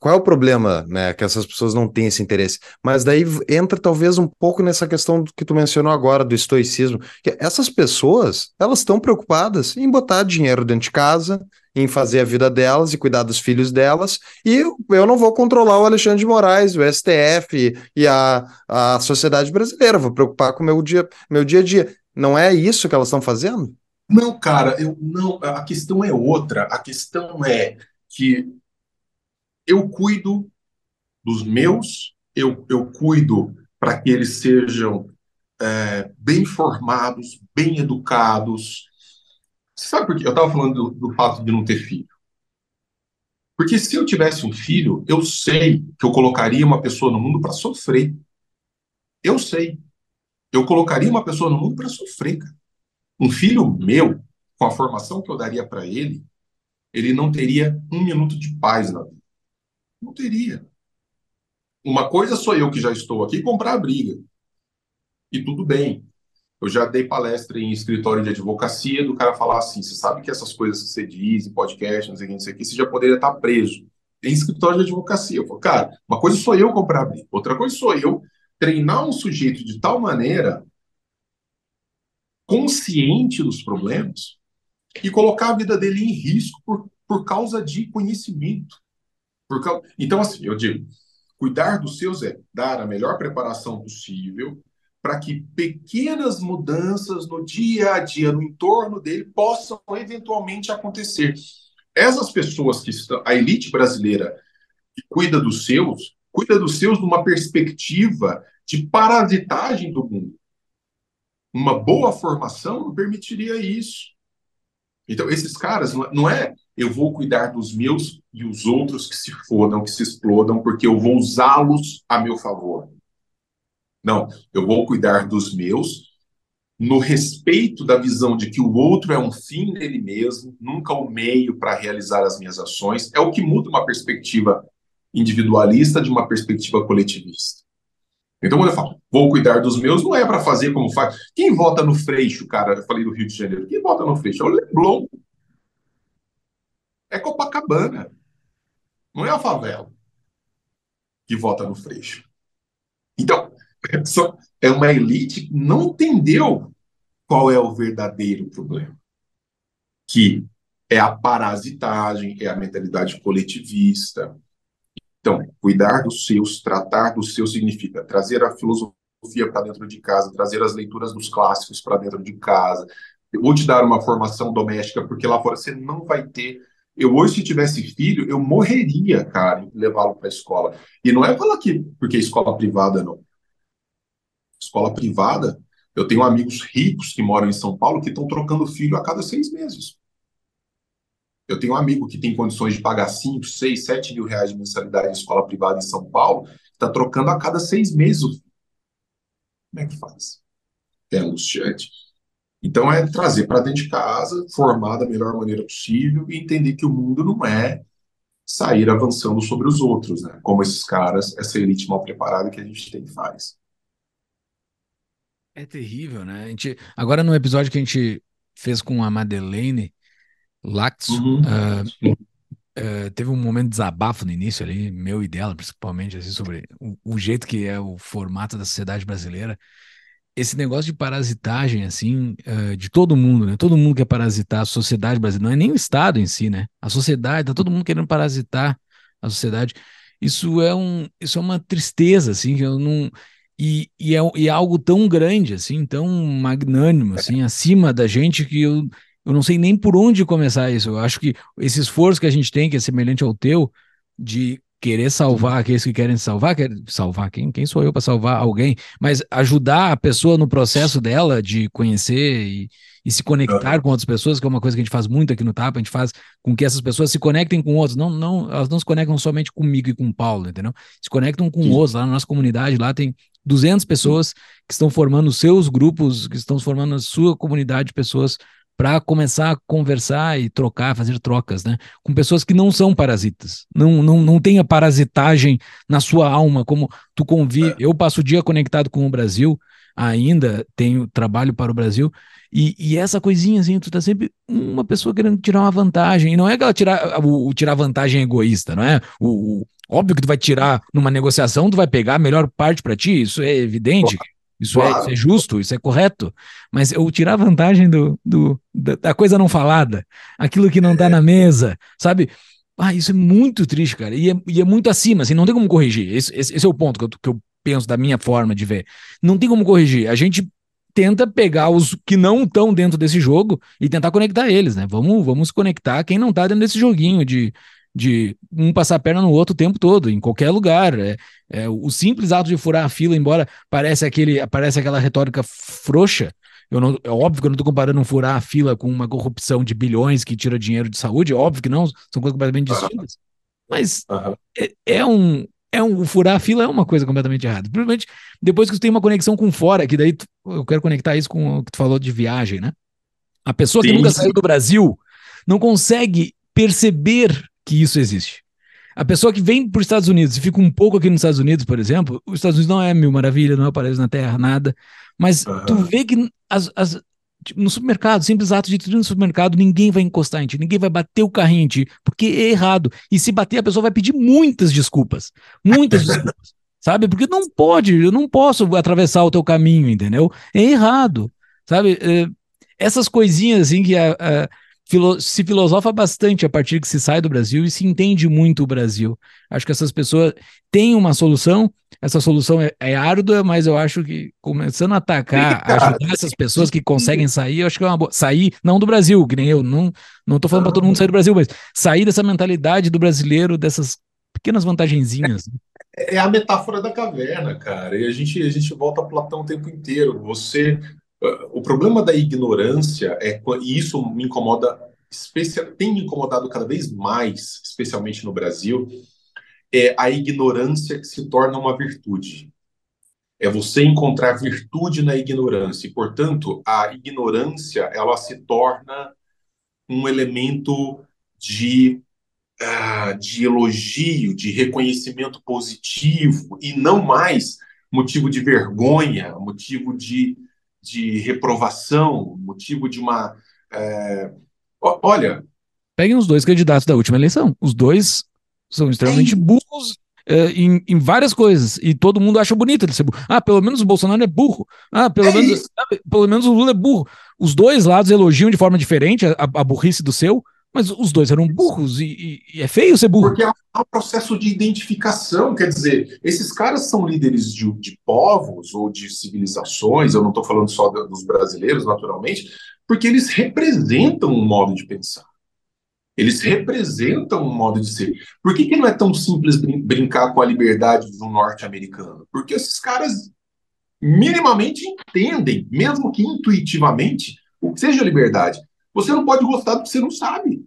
qual é o problema, né, que essas pessoas não têm esse interesse? Mas daí entra talvez um pouco nessa questão que tu mencionou agora do estoicismo, que essas pessoas, elas estão preocupadas em botar dinheiro dentro de casa, em fazer a vida delas e cuidar dos filhos delas, e eu não vou controlar o Alexandre de Moraes, o STF e a, a sociedade brasileira, vou preocupar com o meu dia, meu dia a dia. Não é isso que elas estão fazendo? Não, cara, eu não, a questão é outra. A questão é que eu cuido dos meus, eu, eu cuido para que eles sejam é, bem formados, bem educados. Você sabe por quê? Eu estava falando do, do fato de não ter filho. Porque se eu tivesse um filho, eu sei que eu colocaria uma pessoa no mundo para sofrer. Eu sei. Eu colocaria uma pessoa no mundo para sofrer. Cara. Um filho meu, com a formação que eu daria para ele, ele não teria um minuto de paz na vida. Não teria. Uma coisa sou eu que já estou aqui comprar a briga. E tudo bem. Eu já dei palestra em escritório de advocacia do cara falar assim: você sabe que essas coisas que você diz podcast, não sei o que, não sei o que, você já poderia estar preso. Em escritório de advocacia. Eu falo, cara, uma coisa sou eu comprar a briga, outra coisa sou eu treinar um sujeito de tal maneira consciente dos problemas e colocar a vida dele em risco por, por causa de conhecimento. Causa... Então, assim, eu digo, cuidar dos seus é dar a melhor preparação possível para que pequenas mudanças no dia a dia, no entorno dele, possam eventualmente acontecer. Essas pessoas que estão, a elite brasileira que cuida dos seus, cuida dos seus numa perspectiva de parasitagem do mundo. Uma boa formação não permitiria isso. Então, esses caras, não é eu vou cuidar dos meus e os outros que se fodam, que se explodam, porque eu vou usá-los a meu favor. Não, eu vou cuidar dos meus no respeito da visão de que o outro é um fim nele mesmo, nunca o um meio para realizar as minhas ações. É o que muda uma perspectiva individualista de uma perspectiva coletivista. Então, quando eu falo, vou cuidar dos meus, não é para fazer como faz. Quem vota no Freixo, cara? Eu falei do Rio de Janeiro. Quem vota no Freixo? É o Leblon. É Copacabana. Não é a favela que vota no Freixo. Então, <laughs> é uma elite que não entendeu qual é o verdadeiro problema. Que é a parasitagem, é a mentalidade coletivista, então, cuidar dos seus, tratar dos seus significa trazer a filosofia para dentro de casa, trazer as leituras dos clássicos para dentro de casa. Vou te dar uma formação doméstica, porque lá fora você não vai ter. Eu hoje, se tivesse filho, eu morreria, cara, em levá-lo para a escola. E não é falar que porque é escola privada, não. Escola privada, eu tenho amigos ricos que moram em São Paulo que estão trocando filho a cada seis meses. Eu tenho um amigo que tem condições de pagar 5, 6, 7 mil reais de mensalidade em escola privada em São Paulo, está trocando a cada seis meses. Como é que faz? É angustiante. Então, é trazer para dentro de casa, formar da melhor maneira possível e entender que o mundo não é sair avançando sobre os outros, né? Como esses caras, essa elite mal preparada que a gente tem faz. É terrível, né? A gente, agora, no episódio que a gente fez com a Madeleine, Laxo, uhum. uh, uh, teve um momento de desabafo no início ali, meu e dela, principalmente, assim, sobre o, o, jeito que é o formato da sociedade brasileira. Esse negócio de parasitagem, assim, uh, de todo mundo, né? Todo mundo quer parasitar a sociedade brasileira, não é nem o Estado em si, né? A sociedade, tá todo mundo querendo parasitar a sociedade. Isso é, um, isso é uma tristeza, assim, que eu não. E, e, é, e é algo tão grande, assim, tão magnânimo, assim, acima da gente que eu, eu não sei nem por onde começar isso. Eu acho que esse esforço que a gente tem, que é semelhante ao teu, de querer salvar aqueles que querem salvar, quer salvar quem? Quem sou eu para salvar alguém? Mas ajudar a pessoa no processo dela de conhecer e, e se conectar com outras pessoas, que é uma coisa que a gente faz muito aqui no Tapa, a gente faz com que essas pessoas se conectem com outros, não, não, elas não se conectam somente comigo e com o Paulo, entendeu? Se conectam com Sim. outros, lá na nossa comunidade, lá tem 200 pessoas que estão formando seus grupos, que estão formando a sua comunidade de pessoas para começar a conversar e trocar, fazer trocas, né? Com pessoas que não são parasitas, não, não, não tem a parasitagem na sua alma, como tu convive. É. Eu passo o dia conectado com o Brasil, ainda tenho trabalho para o Brasil, e, e, essa coisinha assim, tu tá sempre uma pessoa querendo tirar uma vantagem, e não é aquela tirar, o, o tirar vantagem egoísta, não é? O, o, óbvio que tu vai tirar numa negociação, tu vai pegar a melhor parte para ti, isso é evidente. Isso, claro. é, isso, é, justo, isso é correto. Mas eu tirar vantagem do, do da, da, coisa não falada, aquilo que não está é. na mesa, sabe? Ah, isso é muito triste, cara. E é, e é muito acima, assim, não tem como corrigir. Esse, esse, esse é o ponto que eu, que eu penso da minha forma de ver. Não tem como corrigir. A gente tenta pegar os que não estão dentro desse jogo e tentar conectar eles, né? Vamos, vamos conectar quem não está dentro desse joguinho de, de um passar a perna no outro o tempo todo, em qualquer lugar. É, é, o simples ato de furar a fila, embora pareça aquele, parece aquela retórica frouxa, eu não, é óbvio que eu não estou comparando um furar a fila com uma corrupção de bilhões que tira dinheiro de saúde, é óbvio que não, são coisas completamente distintas. Mas uhum. é, é, um. É um, furar a fila é uma coisa completamente errada. Principalmente depois que tu tem uma conexão com fora, que daí tu, eu quero conectar isso com o que tu falou de viagem, né? A pessoa Sim. que nunca saiu do Brasil não consegue perceber que isso existe. A pessoa que vem para os Estados Unidos e fica um pouco aqui nos Estados Unidos, por exemplo, os Estados Unidos não é mil maravilha, não é o paraíso na terra, nada. Mas uhum. tu vê que as, as, tipo, no supermercado, simples ato de ir no supermercado, ninguém vai encostar em ti, ninguém vai bater o carrinho em ti, porque é errado. E se bater, a pessoa vai pedir muitas desculpas. Muitas desculpas. <laughs> Sabe? Porque não pode, eu não posso atravessar o teu caminho, entendeu? É errado. Sabe? É, essas coisinhas assim que a, a filo se filosofa bastante a partir que se sai do Brasil e se entende muito o Brasil. Acho que essas pessoas têm uma solução, essa solução é, é árdua, mas eu acho que começando a atacar, ajudar essas pessoas que conseguem sair, eu acho que é uma boa. Sair, não do Brasil, que nem eu, não, não tô falando para todo mundo sair do Brasil, mas sair dessa mentalidade do brasileiro, dessas pequenas vantagenzinhas. É, é a metáfora da caverna, cara. E a gente, a gente volta a Platão o tempo inteiro. Você o problema da ignorância é e isso me incomoda, tem me incomodado cada vez mais, especialmente no Brasil, é a ignorância que se torna uma virtude. É você encontrar virtude na ignorância. E, portanto, a ignorância ela se torna um elemento de, uh, de elogio, de reconhecimento positivo, e não mais motivo de vergonha, motivo de, de reprovação, motivo de uma. É... Olha. Peguem os dois candidatos da última eleição. Os dois são extremamente é burros é, em, em, várias coisas. E todo mundo acha bonito ele ser burro. Ah, pelo menos o Bolsonaro é burro. Ah, pelo, é menos, ah, pelo menos o Lula é burro. Os dois lados elogiam de forma diferente a, a burrice do seu, mas os dois eram burros e, e, é feio ser burro. Porque há um processo de identificação, quer dizer, esses caras são líderes de, de povos ou de civilizações, eu não estou falando só dos brasileiros, naturalmente, porque eles representam um modo de pensar. Eles representam um modo de ser. Por que, que não é tão simples brin brincar com a liberdade do norte-americano? Porque esses caras minimamente entendem, mesmo que intuitivamente, o que seja liberdade. Você não pode gostar do que você não sabe.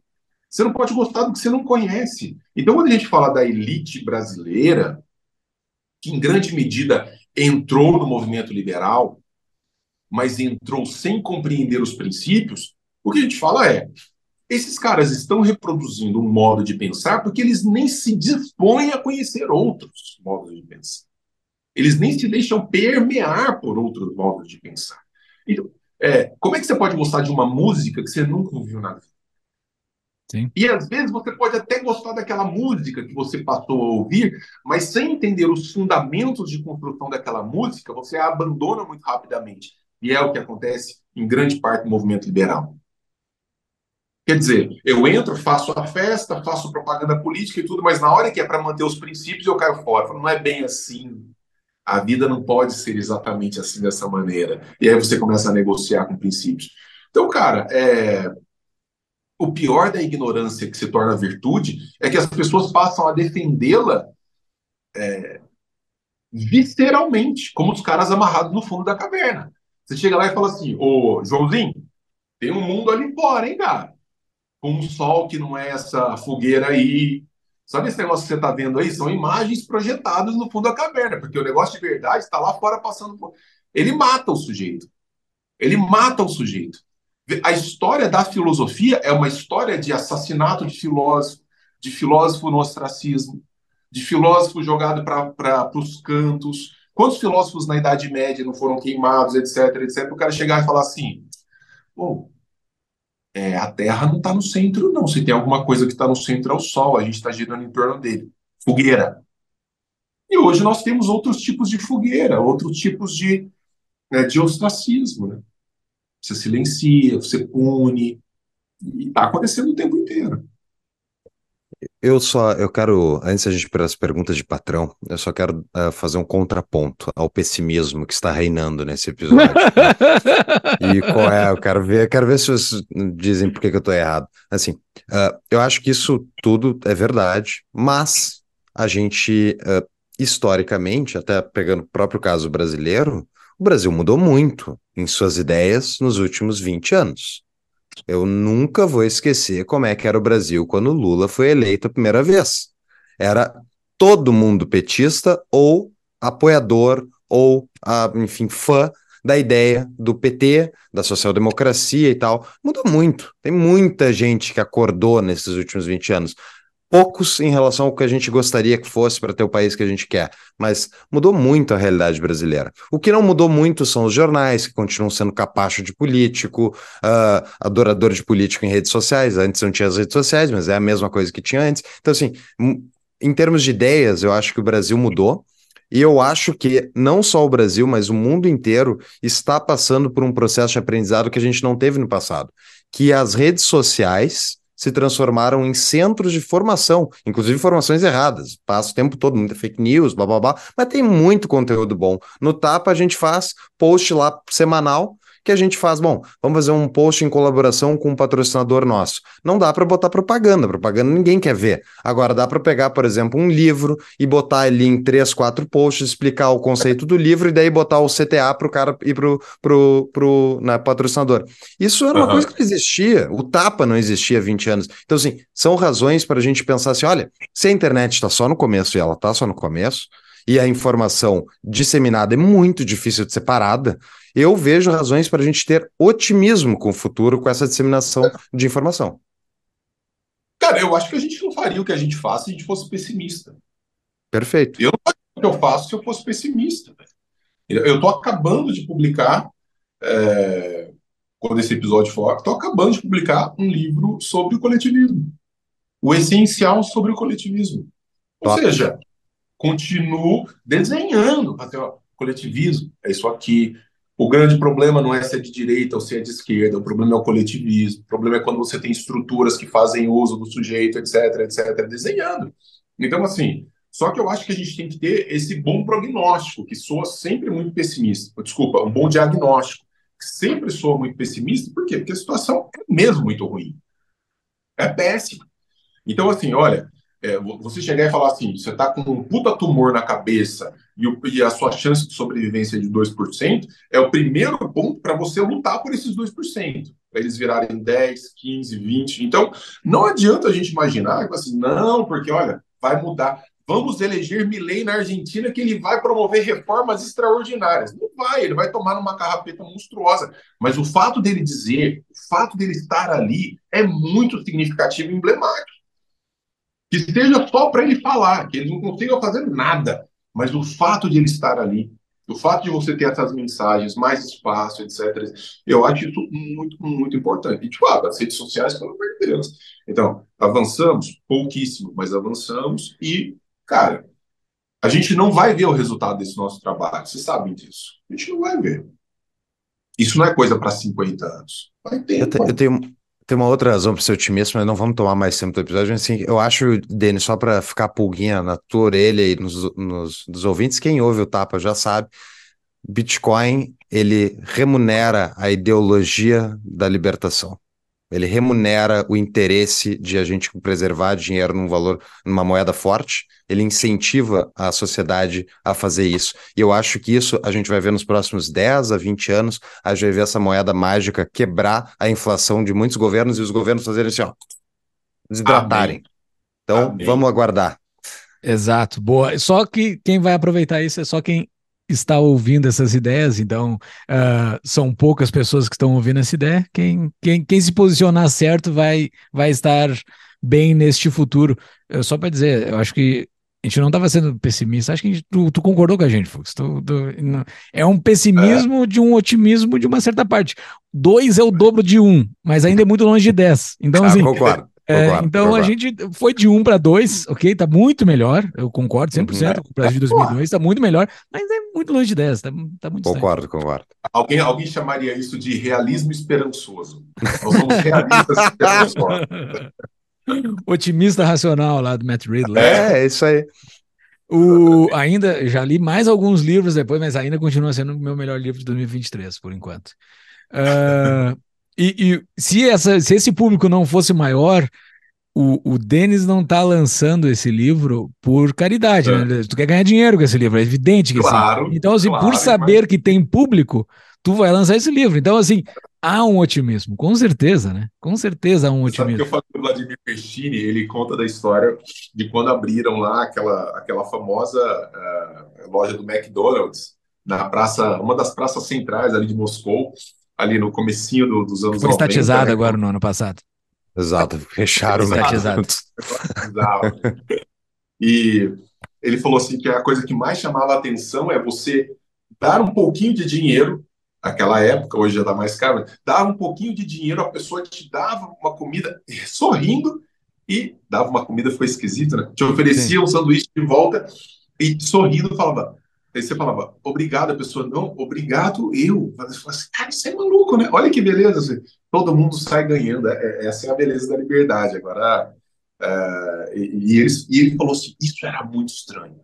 Você não pode gostar do que você não conhece. Então, quando a gente fala da elite brasileira, que em grande medida entrou no movimento liberal, mas entrou sem compreender os princípios, o que a gente fala é: esses caras estão reproduzindo um modo de pensar porque eles nem se dispõem a conhecer outros modos de pensar. Eles nem se deixam permear por outros modos de pensar. Então, é, como é que você pode gostar de uma música que você nunca ouviu na vida? Sim. E às vezes você pode até gostar daquela música que você passou a ouvir, mas sem entender os fundamentos de construção daquela música, você a abandona muito rapidamente. E é o que acontece em grande parte do movimento liberal. Quer dizer, eu entro, faço a festa, faço propaganda política e tudo, mas na hora que é para manter os princípios, eu caio fora. não é bem assim. A vida não pode ser exatamente assim dessa maneira. E aí você começa a negociar com princípios. Então, cara, é... o pior da ignorância que se torna virtude é que as pessoas passam a defendê-la é... visceralmente, como os caras amarrados no fundo da caverna. Você chega lá e fala assim: Ô, Joãozinho, tem um mundo ali fora, hein, cara? Com um sol que não é essa fogueira aí, Sabe esse negócio que você está vendo aí? São imagens projetadas no fundo da caverna, porque o negócio de verdade está lá fora passando por. Ele mata o sujeito. Ele mata o sujeito. A história da filosofia é uma história de assassinato de filósofo, de filósofo no ostracismo, de filósofo jogado para os cantos. Quantos filósofos na Idade Média não foram queimados, etc, etc? O cara chegar e falar assim: Bom, é, a Terra não está no centro, não. Se tem alguma coisa que está no centro é o Sol, a gente está girando em torno dele. Fogueira. E hoje nós temos outros tipos de fogueira, outros tipos de, né, de ostracismo. Né? Você silencia, você pune. E está acontecendo o tempo inteiro. Eu só, eu quero, antes a gente para as perguntas de patrão, eu só quero uh, fazer um contraponto ao pessimismo que está reinando nesse episódio. Né? e qual é? Eu quero ver, quero ver se vocês dizem por que, que eu estou errado. Assim, uh, eu acho que isso tudo é verdade, mas a gente, uh, historicamente, até pegando o próprio caso brasileiro, o Brasil mudou muito em suas ideias nos últimos 20 anos. Eu nunca vou esquecer como é que era o Brasil quando Lula foi eleito a primeira vez. Era todo mundo petista ou apoiador ou, enfim, fã da ideia do PT, da social-democracia e tal. Mudou muito. Tem muita gente que acordou nesses últimos 20 anos poucos em relação ao que a gente gostaria que fosse para ter o país que a gente quer, mas mudou muito a realidade brasileira. O que não mudou muito são os jornais, que continuam sendo capacho de político, uh, adorador de político em redes sociais. Antes não tinha as redes sociais, mas é a mesma coisa que tinha antes. Então, assim, em termos de ideias, eu acho que o Brasil mudou. E eu acho que não só o Brasil, mas o mundo inteiro está passando por um processo de aprendizado que a gente não teve no passado, que as redes sociais se transformaram em centros de formação, inclusive formações erradas. Passa o tempo todo, muita fake news, blá blá blá, mas tem muito conteúdo bom. No Tapa a gente faz post lá semanal que a gente faz, bom, vamos fazer um post em colaboração com um patrocinador nosso. Não dá para botar propaganda, propaganda ninguém quer ver. Agora dá para pegar, por exemplo, um livro e botar ali em três, quatro posts, explicar o conceito do livro e daí botar o CTA para o cara ir pro, pro, pro na, patrocinador. Isso era uma uhum. coisa que não existia. O tapa não existia há 20 anos. Então, assim, são razões para a gente pensar assim: olha, se a internet está só no começo e ela está só no começo, e a informação disseminada é muito difícil de ser parada, eu vejo razões para a gente ter otimismo com o futuro com essa disseminação de informação. Cara, eu acho que a gente não faria o que a gente faz se a gente fosse pessimista. Perfeito. Eu não faria o que eu faço se eu fosse pessimista. Eu estou acabando de publicar, é, quando esse episódio for, estou acabando de publicar um livro sobre o coletivismo. O essencial sobre o coletivismo. Ou Top. seja, continuo desenhando ter ó, coletivismo. É isso aqui. O grande problema não é se é de direita ou se é de esquerda, o problema é o coletivismo. O problema é quando você tem estruturas que fazem uso do sujeito, etc, etc, desenhando. Então, assim, só que eu acho que a gente tem que ter esse bom prognóstico, que soa sempre muito pessimista. Desculpa, um bom diagnóstico, que sempre soa muito pessimista. Por quê? Porque a situação é mesmo muito ruim. É péssima. Então, assim, olha, é, você chegar e falar assim, você está com um puta tumor na cabeça e, o, e, a sua chance de sobrevivência é de 2%, é o primeiro ponto para você lutar por esses 2%, para eles virarem 10, 15, 20. Então, não adianta a gente imaginar que assim, não, porque olha, vai mudar. Vamos eleger Milley na Argentina que ele vai promover reformas extraordinárias. Não vai, ele vai tomar numa carrapeta monstruosa. Mas o fato dele dizer, o fato dele estar ali é muito significativo e emblemático que seja só para ele falar, que ele não consiga fazer nada, mas o fato de ele estar ali, o fato de você ter essas mensagens, mais espaço, etc., eu acho isso muito, muito importante. E, tipo, ah, as redes sociais, pelo amor de Deus. Então, avançamos pouquíssimo, mas avançamos e, cara, a gente não vai ver o resultado desse nosso trabalho, vocês sabem disso. A gente não vai ver. Isso não é coisa para 50 anos. Vai ter. Eu, te, eu tenho, tem uma outra razão para ser otimista, mas não vamos tomar mais tempo do episódio. Assim, eu acho, Denis, só para ficar pulguinha na tua orelha e nos, nos dos ouvintes, quem ouve o Tapa já sabe, Bitcoin ele remunera a ideologia da libertação. Ele remunera o interesse de a gente preservar dinheiro num valor, numa moeda forte. Ele incentiva a sociedade a fazer isso. E eu acho que isso a gente vai ver nos próximos 10 a 20 anos. A gente vai ver essa moeda mágica quebrar a inflação de muitos governos e os governos fazerem assim, ó, desidratarem. Amém. Então, Amém. vamos aguardar. Exato, boa. Só que quem vai aproveitar isso é só quem está ouvindo essas ideias, então uh, são poucas pessoas que estão ouvindo essa ideia. Quem, quem, quem se posicionar certo vai, vai estar bem neste futuro. Eu, só para dizer, eu acho que a gente não estava sendo pessimista, acho que gente, tu, tu, concordou com a gente, Fux. Tu, tu, é um pessimismo é. de um otimismo de uma certa parte. Dois é o dobro de um, mas ainda é muito longe de dez. Então, ah, assim, concordo. É, então a gente foi de 1 para 2, ok? Tá muito melhor, eu concordo 100%. Uhum. Com o Brasil de 2002 tá muito melhor, mas é muito longe de 10, tá, tá muito Concordo, distante. concordo. Alguém, alguém chamaria isso de realismo esperançoso. Nós somos realistas <laughs> esperançosos. Otimista racional lá do Matt Ridley. É, é isso aí. O, ainda, já li mais alguns livros depois, mas ainda continua sendo o meu melhor livro de 2023, por enquanto. Uh, e, e se, essa, se esse público não fosse maior, o, o Denis não está lançando esse livro por caridade, é. né? Tu quer ganhar dinheiro com esse livro, é evidente que claro, sim. Então, assim, claro, por saber mas... que tem público, tu vai lançar esse livro. Então, assim, há um otimismo, com certeza, né? Com certeza há um otimismo. Sabe que eu falo do Vladimir Pestini, ele conta da história de quando abriram lá aquela, aquela famosa uh, loja do McDonald's na praça, uma das praças centrais ali de Moscou, ali no comecinho do, dos anos Foi 90. Foi estatizado né? agora no ano passado. Exato, fecharam o Exato. E ele falou assim que a coisa que mais chamava a atenção é você dar um pouquinho de dinheiro, naquela época, hoje já dá mais caro, dar um pouquinho de dinheiro, a pessoa te dava uma comida <laughs> sorrindo e dava uma comida, foi esquisito, né? Te oferecia Sim. um sanduíche de volta e sorrindo falava, Aí você falava, obrigado, a pessoa, não, obrigado eu. Você fala assim, cara, isso é maluco, né? Olha que beleza, assim, todo mundo sai ganhando, é, é, essa é a beleza da liberdade. Agora, é, e, e, ele, e ele falou assim, isso era muito estranho.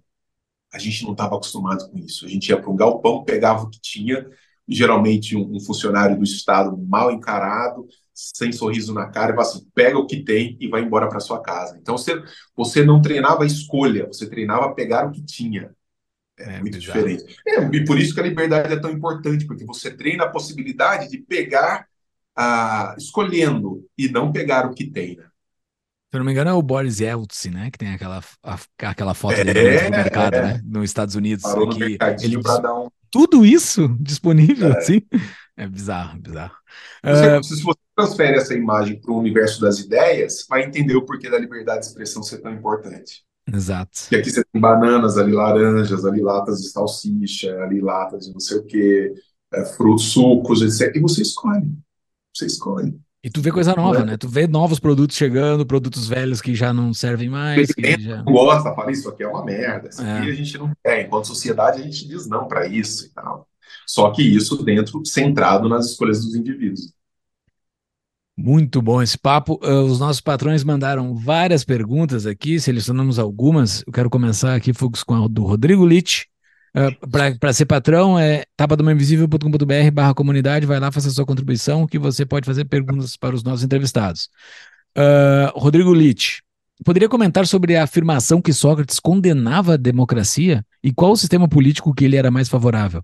A gente não estava acostumado com isso. A gente ia para um galpão, pegava o que tinha, geralmente um, um, funcionário do Estado mal encarado, sem sorriso na cara, e fala assim, pega o que tem e vai embora para sua casa. Então, você, você não treinava a escolha, você treinava pegar o que tinha. É, muito bizarro. diferente. É, e por isso que a liberdade é tão importante, porque você treina a possibilidade de pegar, ah, escolhendo, e não pegar o que tem. Né? Se eu não me engano, é o Boris Yeltsin, né? Que tem aquela, a, aquela foto é, dele no mercado, é. né? Nos Estados Unidos. Parou no ele um... Tudo isso disponível, é. assim? É bizarro, bizarro. Você, uh... Se você transfere essa imagem para o universo das ideias, vai entender o porquê da liberdade de expressão ser tão importante. Exato. E aqui você tem bananas, ali laranjas, ali latas de salsicha, ali latas de não sei o quê, é, frutos, sucos, etc. E você escolhe. Você escolhe. E tu vê coisa nova, né? Tu vê novos produtos chegando, produtos velhos que já não servem mais. Que já... gosta, fala isso aqui é uma merda. Isso é. aqui a gente não quer. Enquanto sociedade, a gente diz não para isso e tal. Só que isso dentro, centrado nas escolhas dos indivíduos. Muito bom esse papo. Uh, os nossos patrões mandaram várias perguntas aqui, selecionamos algumas. Eu quero começar aqui, Fux, com a do Rodrigo Litt. Uh, ah, Para ser patrão, é tapadomainvisível.com.br barra comunidade, vai lá, faça sua contribuição, que você pode fazer perguntas para os nossos entrevistados. Uh, Rodrigo Litt, poderia comentar sobre a afirmação que Sócrates condenava a democracia e qual o sistema político que ele era mais favorável?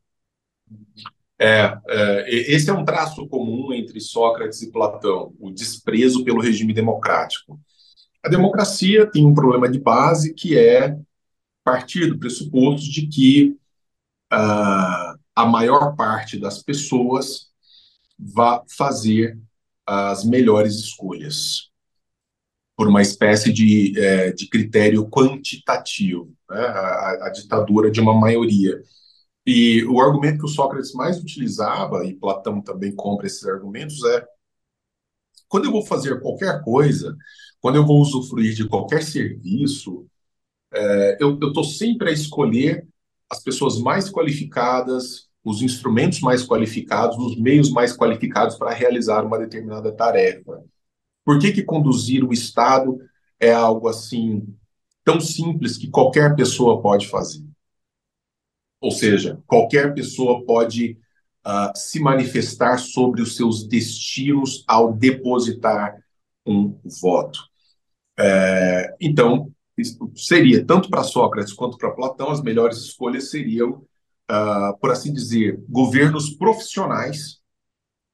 É, é, esse é um traço comum entre Sócrates e Platão, o desprezo pelo regime democrático. A democracia tem um problema de base que é partir do pressuposto de que uh, a maior parte das pessoas vá fazer as melhores escolhas por uma espécie de, é, de critério quantitativo, né? a, a ditadura de uma maioria. E o argumento que o Sócrates mais utilizava, e Platão também compra esses argumentos, é: quando eu vou fazer qualquer coisa, quando eu vou usufruir de qualquer serviço, é, eu estou sempre a escolher as pessoas mais qualificadas, os instrumentos mais qualificados, os meios mais qualificados para realizar uma determinada tarefa. Por que, que conduzir o Estado é algo assim tão simples que qualquer pessoa pode fazer? Ou seja, qualquer pessoa pode uh, se manifestar sobre os seus destinos ao depositar um voto. É, então, seria, tanto para Sócrates quanto para Platão, as melhores escolhas seriam, uh, por assim dizer, governos profissionais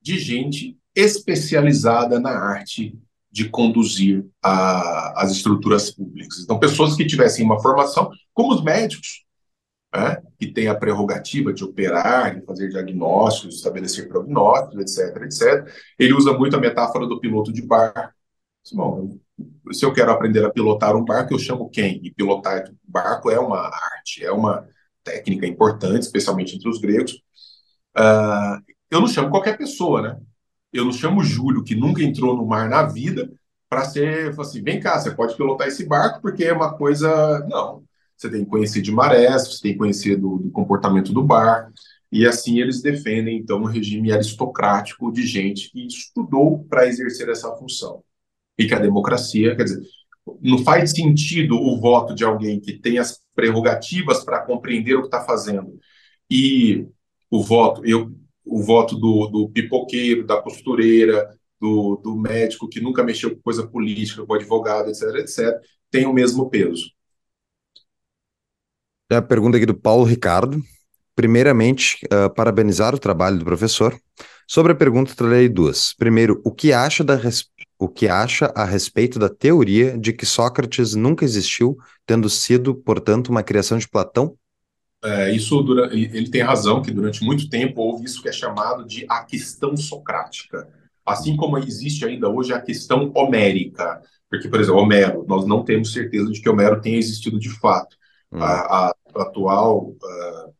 de gente especializada na arte de conduzir a, as estruturas públicas. Então, pessoas que tivessem uma formação, como os médicos, né, que tem a prerrogativa de operar, de fazer diagnósticos, estabelecer prognósticos, etc, etc. Ele usa muito a metáfora do piloto de barco. Bom, se eu quero aprender a pilotar um barco, eu chamo quem? E pilotar barco é uma arte, é uma técnica importante, especialmente entre os gregos. Uh, eu não chamo qualquer pessoa, né? Eu não chamo Júlio, que nunca entrou no mar na vida, para ser assim, vem cá, você pode pilotar esse barco, porque é uma coisa. Não você tem conhecer de marés, você tem que conhecer do, do comportamento do bar, e assim eles defendem, então, um regime aristocrático de gente que estudou para exercer essa função. E que a democracia, quer dizer, não faz sentido o voto de alguém que tem as prerrogativas para compreender o que está fazendo e o voto, eu, o voto do, do pipoqueiro, da costureira, do, do médico que nunca mexeu com coisa política, com advogado, etc., etc., tem o mesmo peso. É a pergunta aqui do Paulo Ricardo. Primeiramente, uh, parabenizar o trabalho do professor. Sobre a pergunta, trarei duas. Primeiro, o que acha da res... o que acha a respeito da teoria de que Sócrates nunca existiu, tendo sido, portanto, uma criação de Platão? É, isso ele tem razão que durante muito tempo houve isso que é chamado de a questão socrática, assim como existe ainda hoje a questão homérica, porque por exemplo Homero, nós não temos certeza de que Homero tenha existido de fato. Hum. A, a, atual, uh,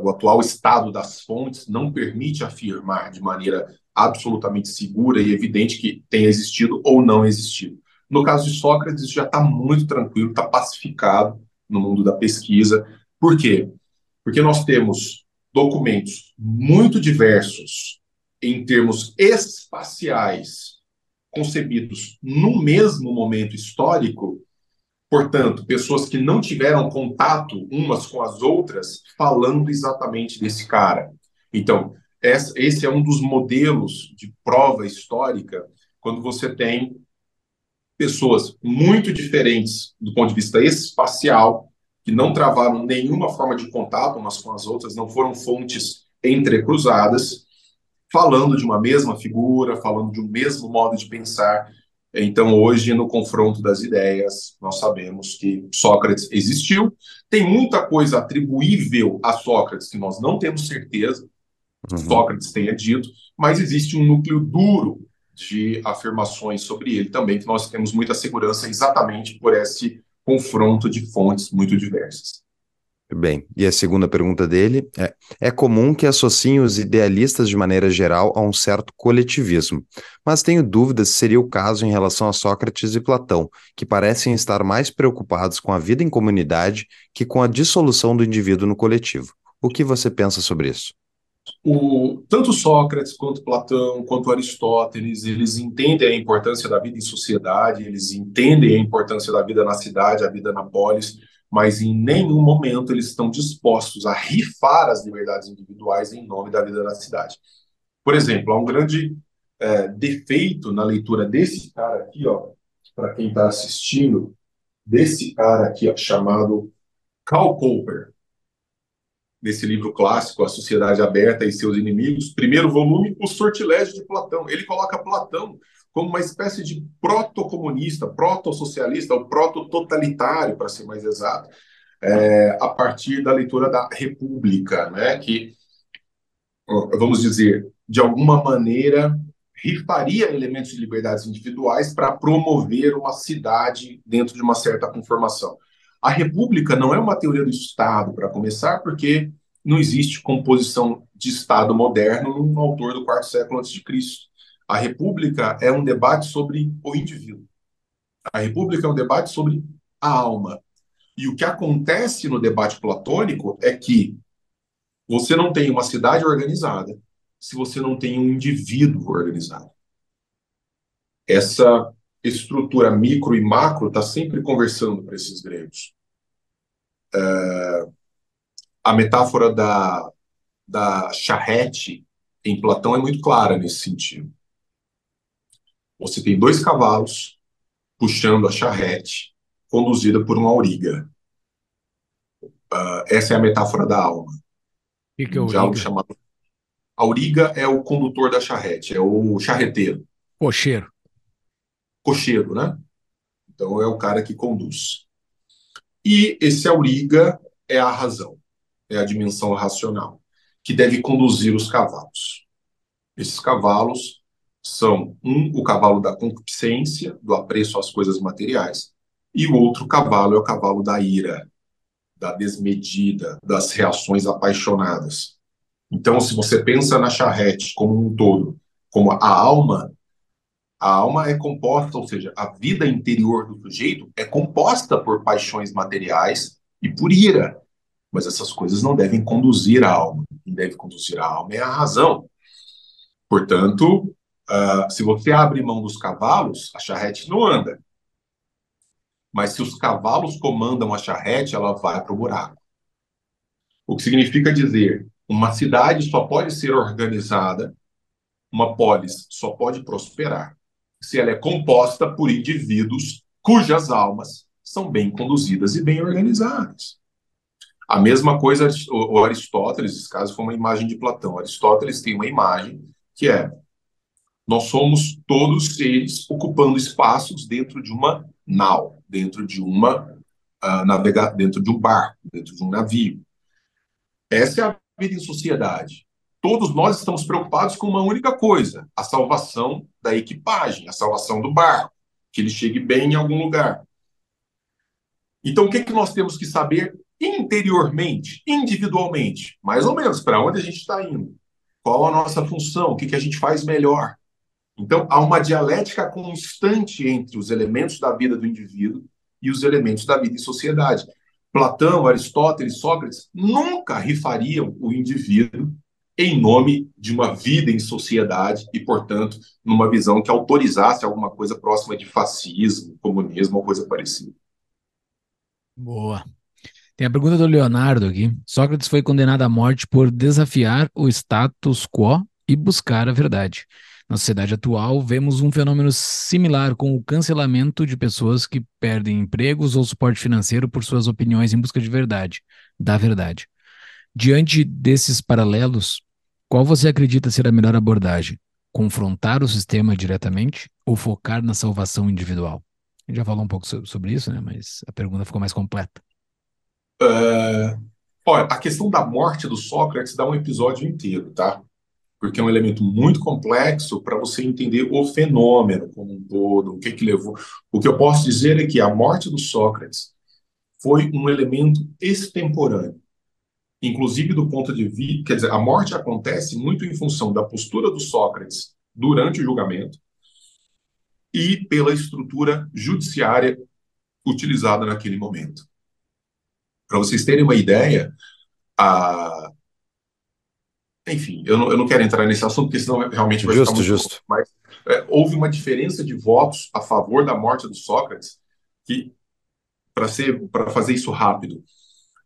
o atual estado das fontes não permite afirmar de maneira absolutamente segura e evidente que tenha existido ou não existido. No caso de Sócrates, já está muito tranquilo, está pacificado no mundo da pesquisa. Por quê? Porque nós temos documentos muito diversos em termos espaciais, concebidos no mesmo momento histórico, Portanto, pessoas que não tiveram contato umas com as outras falando exatamente desse cara. Então, esse é um dos modelos de prova histórica quando você tem pessoas muito diferentes do ponto de vista espacial, que não travaram nenhuma forma de contato umas com as outras, não foram fontes entrecruzadas, falando de uma mesma figura, falando de um mesmo modo de pensar, então, hoje, no confronto das ideias, nós sabemos que Sócrates existiu. Tem muita coisa atribuível a Sócrates que nós não temos certeza uhum. Sócrates tenha dito, mas existe um núcleo duro de afirmações sobre ele também, que nós temos muita segurança exatamente por esse confronto de fontes muito diversas. Bem, e a segunda pergunta dele é: é comum que associem os idealistas de maneira geral a um certo coletivismo, mas tenho dúvidas se seria o caso em relação a Sócrates e Platão, que parecem estar mais preocupados com a vida em comunidade que com a dissolução do indivíduo no coletivo. O que você pensa sobre isso? O, tanto Sócrates quanto Platão, quanto Aristóteles, eles entendem a importância da vida em sociedade, eles entendem a importância da vida na cidade, a vida na polis, mas em nenhum momento eles estão dispostos a rifar as liberdades individuais em nome da vida na cidade. Por exemplo, há um grande é, defeito na leitura desse cara aqui, ó, para quem está assistindo, desse cara aqui, ó, chamado Karl Popper, nesse livro clássico, A Sociedade Aberta e Seus Inimigos, primeiro volume, O Sortilégio de Platão. Ele coloca Platão como uma espécie de proto-comunista, proto-socialista, ou proto-totalitário, para ser mais exato, é, a partir da leitura da República, né, que, vamos dizer, de alguma maneira rifaria elementos de liberdades individuais para promover uma cidade dentro de uma certa conformação. A República não é uma teoria do Estado, para começar, porque não existe composição de Estado moderno num autor do quarto século antes de Cristo. A República é um debate sobre o indivíduo. A República é um debate sobre a alma. E o que acontece no debate platônico é que você não tem uma cidade organizada se você não tem um indivíduo organizado. Essa estrutura micro e macro está sempre conversando para esses gregos. É, a metáfora da, da charrete em Platão é muito clara nesse sentido. Você tem dois cavalos puxando a charrete, conduzida por uma auriga. Uh, essa é a metáfora da alma. O que, que é? Algo chamado... Auriga é o condutor da charrete, é o charreteiro. Cocheiro. Cocheiro, né? Então é o cara que conduz. E esse auriga é a razão, é a dimensão racional, que deve conduzir os cavalos. Esses cavalos são um, o cavalo da concupiscência, do apreço às coisas materiais, e o outro cavalo é o cavalo da ira, da desmedida, das reações apaixonadas. Então, se você pensa na charrete como um todo, como a alma, a alma é composta, ou seja, a vida interior do sujeito é composta por paixões materiais e por ira. Mas essas coisas não devem conduzir a alma. Quem deve conduzir a alma é a razão. Portanto, Uh, se você abre mão dos cavalos, a charrete não anda. Mas se os cavalos comandam a charrete, ela vai para o buraco. O que significa dizer, uma cidade só pode ser organizada, uma polis só pode prosperar, se ela é composta por indivíduos cujas almas são bem conduzidas e bem organizadas. A mesma coisa, o Aristóteles, esse caso foi uma imagem de Platão. Aristóteles tem uma imagem que é nós somos todos seres ocupando espaços dentro de uma nau, dentro de uma uh, navega dentro de um barco, dentro de um navio. Essa é a vida em sociedade. Todos nós estamos preocupados com uma única coisa: a salvação da equipagem, a salvação do barco, que ele chegue bem em algum lugar. Então, o que, é que nós temos que saber interiormente, individualmente, mais ou menos para onde a gente está indo? Qual a nossa função? O que, que a gente faz melhor? Então, há uma dialética constante entre os elementos da vida do indivíduo e os elementos da vida em sociedade. Platão, Aristóteles, Sócrates nunca rifariam o indivíduo em nome de uma vida em sociedade e, portanto, numa visão que autorizasse alguma coisa próxima de fascismo, comunismo ou coisa parecida. Boa. Tem a pergunta do Leonardo aqui. Sócrates foi condenado à morte por desafiar o status quo e buscar a verdade. Na sociedade atual, vemos um fenômeno similar com o cancelamento de pessoas que perdem empregos ou suporte financeiro por suas opiniões em busca de verdade, da verdade. Diante desses paralelos, qual você acredita ser a melhor abordagem? Confrontar o sistema diretamente ou focar na salvação individual? A gente já falou um pouco sobre isso, né? Mas a pergunta ficou mais completa. Uh, olha, a questão da morte do Sócrates dá um episódio inteiro, tá? Porque é um elemento muito complexo para você entender o fenômeno como um todo, o que que levou. O que eu posso dizer é que a morte do Sócrates foi um elemento extemporâneo. Inclusive do ponto de vista, quer dizer, a morte acontece muito em função da postura do Sócrates durante o julgamento e pela estrutura judiciária utilizada naquele momento. Para vocês terem uma ideia, a... enfim, eu não, eu não quero entrar nesse assunto, porque senão realmente vai justo, ficar muito justo. mas é, houve uma diferença de votos a favor da morte do Sócrates que para fazer isso rápido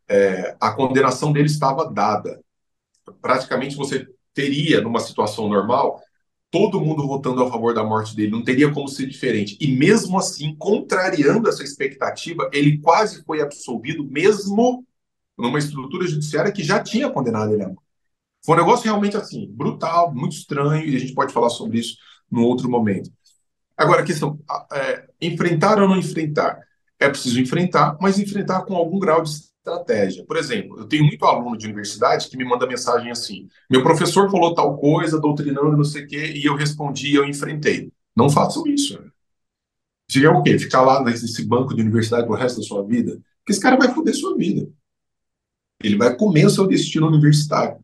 é, a condenação dele estava dada. Praticamente você teria numa situação normal todo mundo votando a favor da morte dele não teria como ser diferente. E mesmo assim contrariando essa expectativa ele quase foi absolvido mesmo numa estrutura judiciária que já tinha condenado ele a morte foi um negócio realmente assim brutal muito estranho e a gente pode falar sobre isso no outro momento agora a questão é, enfrentar ou não enfrentar é preciso enfrentar, mas enfrentar com algum grau de estratégia. Por exemplo, eu tenho muito aluno de universidade que me manda mensagem assim: meu professor falou tal coisa, doutrinando não sei o quê, e eu respondi, eu enfrentei. Não façam isso. Se é o quê? Ficar lá nesse banco de universidade pro resto da sua vida? Porque esse cara vai foder sua vida. Ele vai comer o seu destino universitário.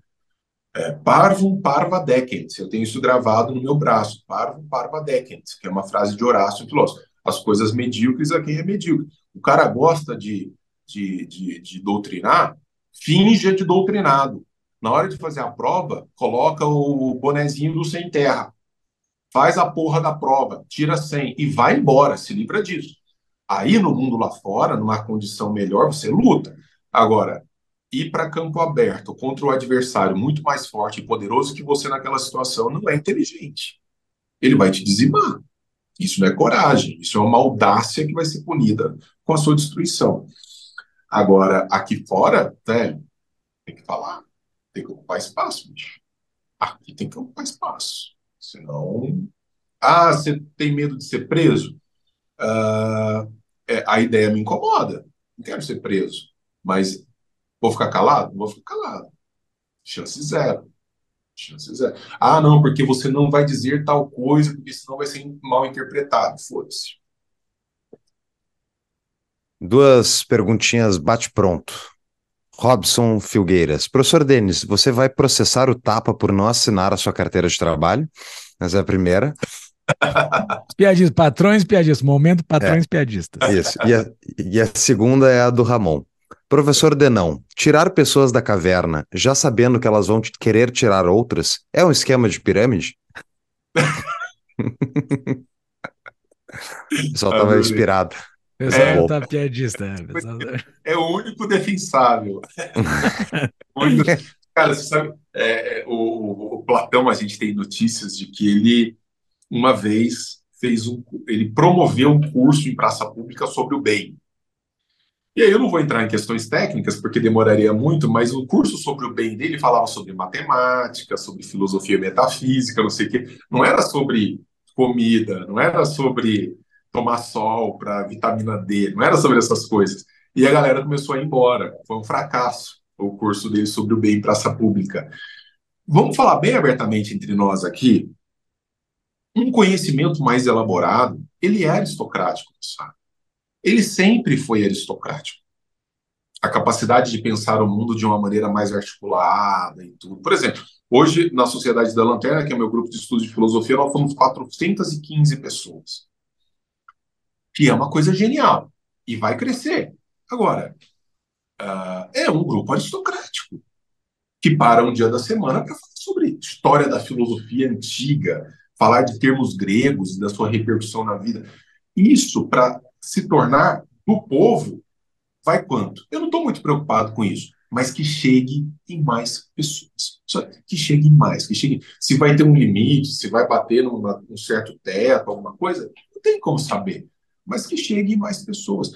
É, parvum parva decent. Eu tenho isso gravado no meu braço. Parvum parva decent, que é uma frase de Horácio, filósofo as coisas medíocres a quem é medíocre. O cara gosta de, de, de, de doutrinar, finge de doutrinado. Na hora de fazer a prova, coloca o bonezinho do sem terra. Faz a porra da prova, tira 100 e vai embora, se livra disso. Aí no mundo lá fora, numa condição melhor, você luta. Agora, ir para campo aberto contra o adversário muito mais forte e poderoso que você naquela situação não é inteligente. Ele vai te dizimar. Isso não é coragem, isso é uma audácia que vai ser punida com a sua destruição. Agora, aqui fora, velho, tem que falar, tem que ocupar espaço, bicho. Aqui tem que ocupar espaço. Senão. Ah, você tem medo de ser preso? Ah, é, a ideia me incomoda. Não quero ser preso. Mas vou ficar calado? Vou ficar calado. Chance zero. Chances é. Ah, não, porque você não vai dizer tal coisa, porque senão vai ser mal interpretado. Foda-se. Duas perguntinhas bate-pronto. Robson Filgueiras. Professor Denis, você vai processar o Tapa por não assinar a sua carteira de trabalho? Essa é a primeira. <laughs> Piadistas, patrões piadistas, momento patrões É. piadistas. Isso. E a, e a segunda é a do Ramon. Professor Denão, tirar pessoas da caverna já sabendo que elas vão te- querer tirar outras é um esquema de pirâmide? <laughs> O pessoal estava Adorei. inspirado. O pessoal É. tá piadista. né? Pessoal- É o único defensável. <laughs> O único- Cara, você sabe, é, o, o Platão, a gente tem notícias de que ele, uma vez, fez um, ele promoveu um curso em praça pública sobre o bem. E aí eu não vou entrar em questões técnicas, porque demoraria muito, mas o curso sobre o bem dele falava sobre matemática, sobre filosofia metafísica, não sei o quê. Não era sobre comida, não era sobre tomar sol para vitamina D, não era sobre essas coisas. E a galera começou a ir embora. Foi um fracasso o curso dele sobre o bem em praça pública. Vamos falar bem abertamente entre nós aqui. Um conhecimento mais elaborado, ele é aristocrático, sabe? Ele sempre foi aristocrático. A capacidade de pensar o mundo de uma maneira mais articulada e tudo. Por exemplo, hoje, na Sociedade da Lanterna, que é meu grupo de estudos de filosofia, nós somos 415 pessoas. Que é uma coisa genial. E vai crescer. Agora, ah, é um grupo aristocrático que para um dia da semana para falar sobre história da filosofia antiga, falar de termos gregos e da sua repercussão na vida. Isso para se tornar do povo vai quanto? Eu não estou muito preocupado com isso, mas que chegue em mais pessoas. Só que chegue em mais, que chegue. Se vai ter um limite, se vai bater num certo teto, alguma coisa, não tem como saber. Mas que chegue em mais pessoas.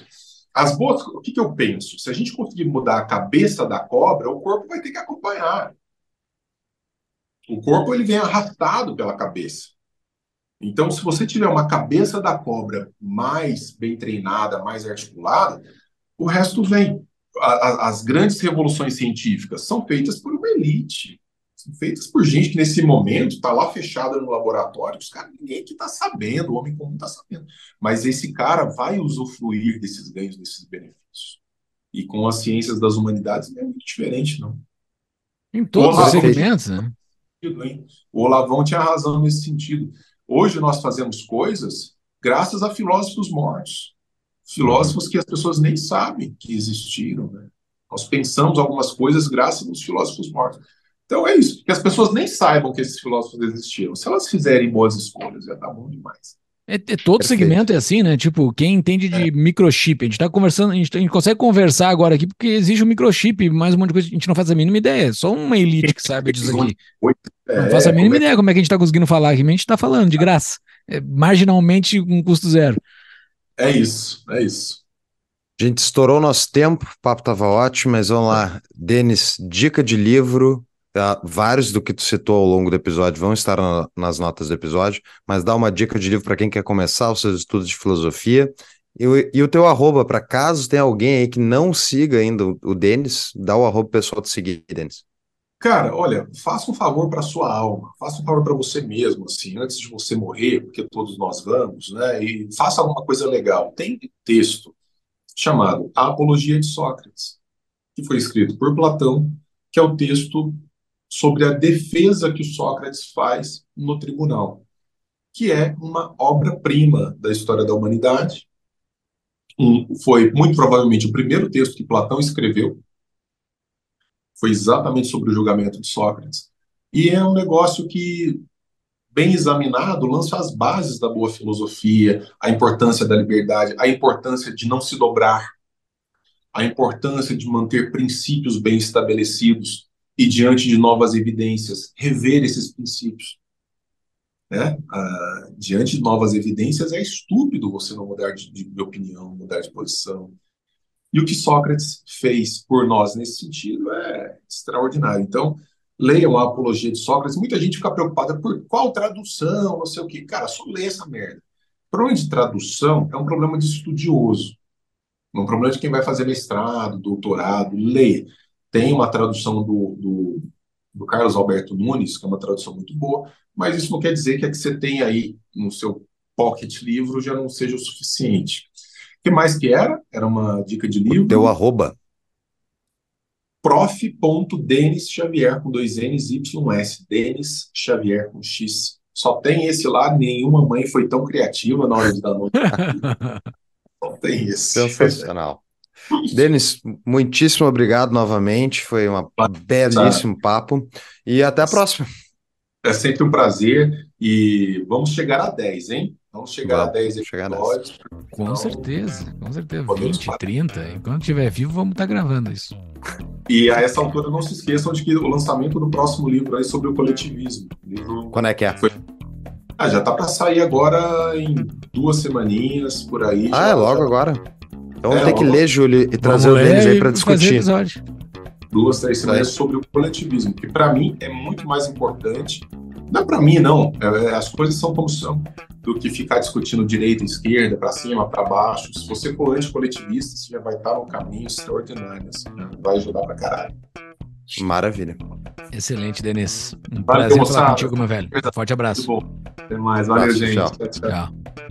As boas, o que, que eu penso? Se a gente conseguir mudar a cabeça da cobra, o corpo vai ter que acompanhar. O corpo ele vem arrastado pela cabeça. Então, se você tiver uma cabeça da cobra mais bem treinada, mais articulada, o resto vem. A- a- As grandes revoluções científicas são feitas por uma elite, são feitas por gente que nesse momento está lá fechada no laboratório, os caras, ninguém que está sabendo, o homem comum está sabendo. Mas esse cara vai usufruir desses ganhos, desses benefícios. E com as ciências das humanidades é muito diferente, não. Em todos os segmentos, né? O Olavão tinha razão nesse sentido. Hoje nós fazemos coisas graças a filósofos mortos. Filósofos que as pessoas nem sabem que existiram. Né? Nós pensamos algumas coisas graças aos filósofos mortos. Então é isso, que as pessoas nem saibam que esses filósofos existiram. Se elas fizerem boas escolhas, já tá bom demais. É, é todo Perfeito. segmento é assim, né? Tipo, quem entende de é. microchip, a gente tá conversando, a gente, a gente, consegue conversar agora aqui porque existe um microchip, mais um monte de coisa, a gente não faz a mínima ideia, só uma elite que sabe disso aqui. É, não faço a mínima é ideia como é que a gente tá conseguindo falar aqui, mas a gente tá falando de graça, é, marginalmente com um custo zero. É isso, é isso. A gente estourou nosso tempo, o papo tava ótimo, mas vamos lá. Denis, dica de livro Uh, vários do que tu citou ao longo do episódio vão estar na, nas notas do episódio, mas dá uma dica de livro para quem quer começar os seus estudos de filosofia. E, e o teu arroba, para caso tenha alguém aí que não siga ainda o, Denis, dá o arroba pessoal de seguir, Denis. Cara, olha, faça um favor para sua alma, faça um favor para você mesmo, assim, antes de você morrer, porque todos nós vamos, né? E faça alguma coisa legal. Tem um texto chamado A Apologia de Sócrates, que foi escrito por Platão, que é o texto sobre a defesa que Sócrates faz no tribunal, que é uma obra-prima da história da humanidade. Um, foi muito provavelmente o primeiro texto que Platão escreveu. Foi exatamente sobre o julgamento de Sócrates. E é um negócio que, bem examinado, lança as bases da boa filosofia, a importância da liberdade, a importância de não se dobrar, a importância de manter princípios bem estabelecidos e, diante de novas evidências, rever esses princípios. Né? Ah, diante de novas evidências, é estúpido você não mudar de, de, opinião, mudar de posição. E o que Sócrates fez por nós nesse sentido é extraordinário. Então, leiam a Apologia de Sócrates. Muita gente fica preocupada por qual tradução, não sei o quê. Cara, só lê essa merda. O problema de tradução é um problema de estudioso. É um problema de quem vai fazer mestrado, doutorado. Leia. Tem uma tradução do, do, do, Carlos Alberto Nunes, que é uma tradução muito boa, mas isso não quer dizer que a que você tem aí no seu pocket livro já não seja o suficiente. O que mais que era? Era uma dica de livro. Deu arroba. Prof. Xavier com dois N's y S. Denis Xavier com X. Só tem esse lá, nenhuma mãe foi tão criativa na hora de dar nome. <laughs> Só tem esse. Sensacional. Denis, muitíssimo obrigado novamente. Foi um belíssimo papo. E até a próxima. É sempre um prazer. E vamos chegar a 10, hein? Vamos chegar vamos, a 10 episódios. Com então, certeza, com certeza. 20, 30. Enquanto estiver vivo, vamos estar gravando isso. E a essa altura, não se esqueçam de que o lançamento do próximo livro aí sobre o coletivismo. Livro Quando é que é? Foi... Ah, já tá para sair agora em duas semaninhas por aí. Ah, é logo já... agora. Então vamos é, ter que ler, Júlio, e trazer o Denis aí para discutir. Duas, três semanas sobre o coletivismo, que para mim é muito mais importante. Não é para mim, não. É, é, as coisas são como são. Do que ficar discutindo direita, esquerda, para cima, para baixo. Se você for anticoletivista, você já vai estar num caminho extraordinário. Assim, né? Vai ajudar para caralho. Maravilha. Excelente, Denis. Um Valeu, prazer falar contigo, meu velho. Forte abraço. Muito bom. Até mais. Valeu, abraço, gente. tchau. tchau. tchau.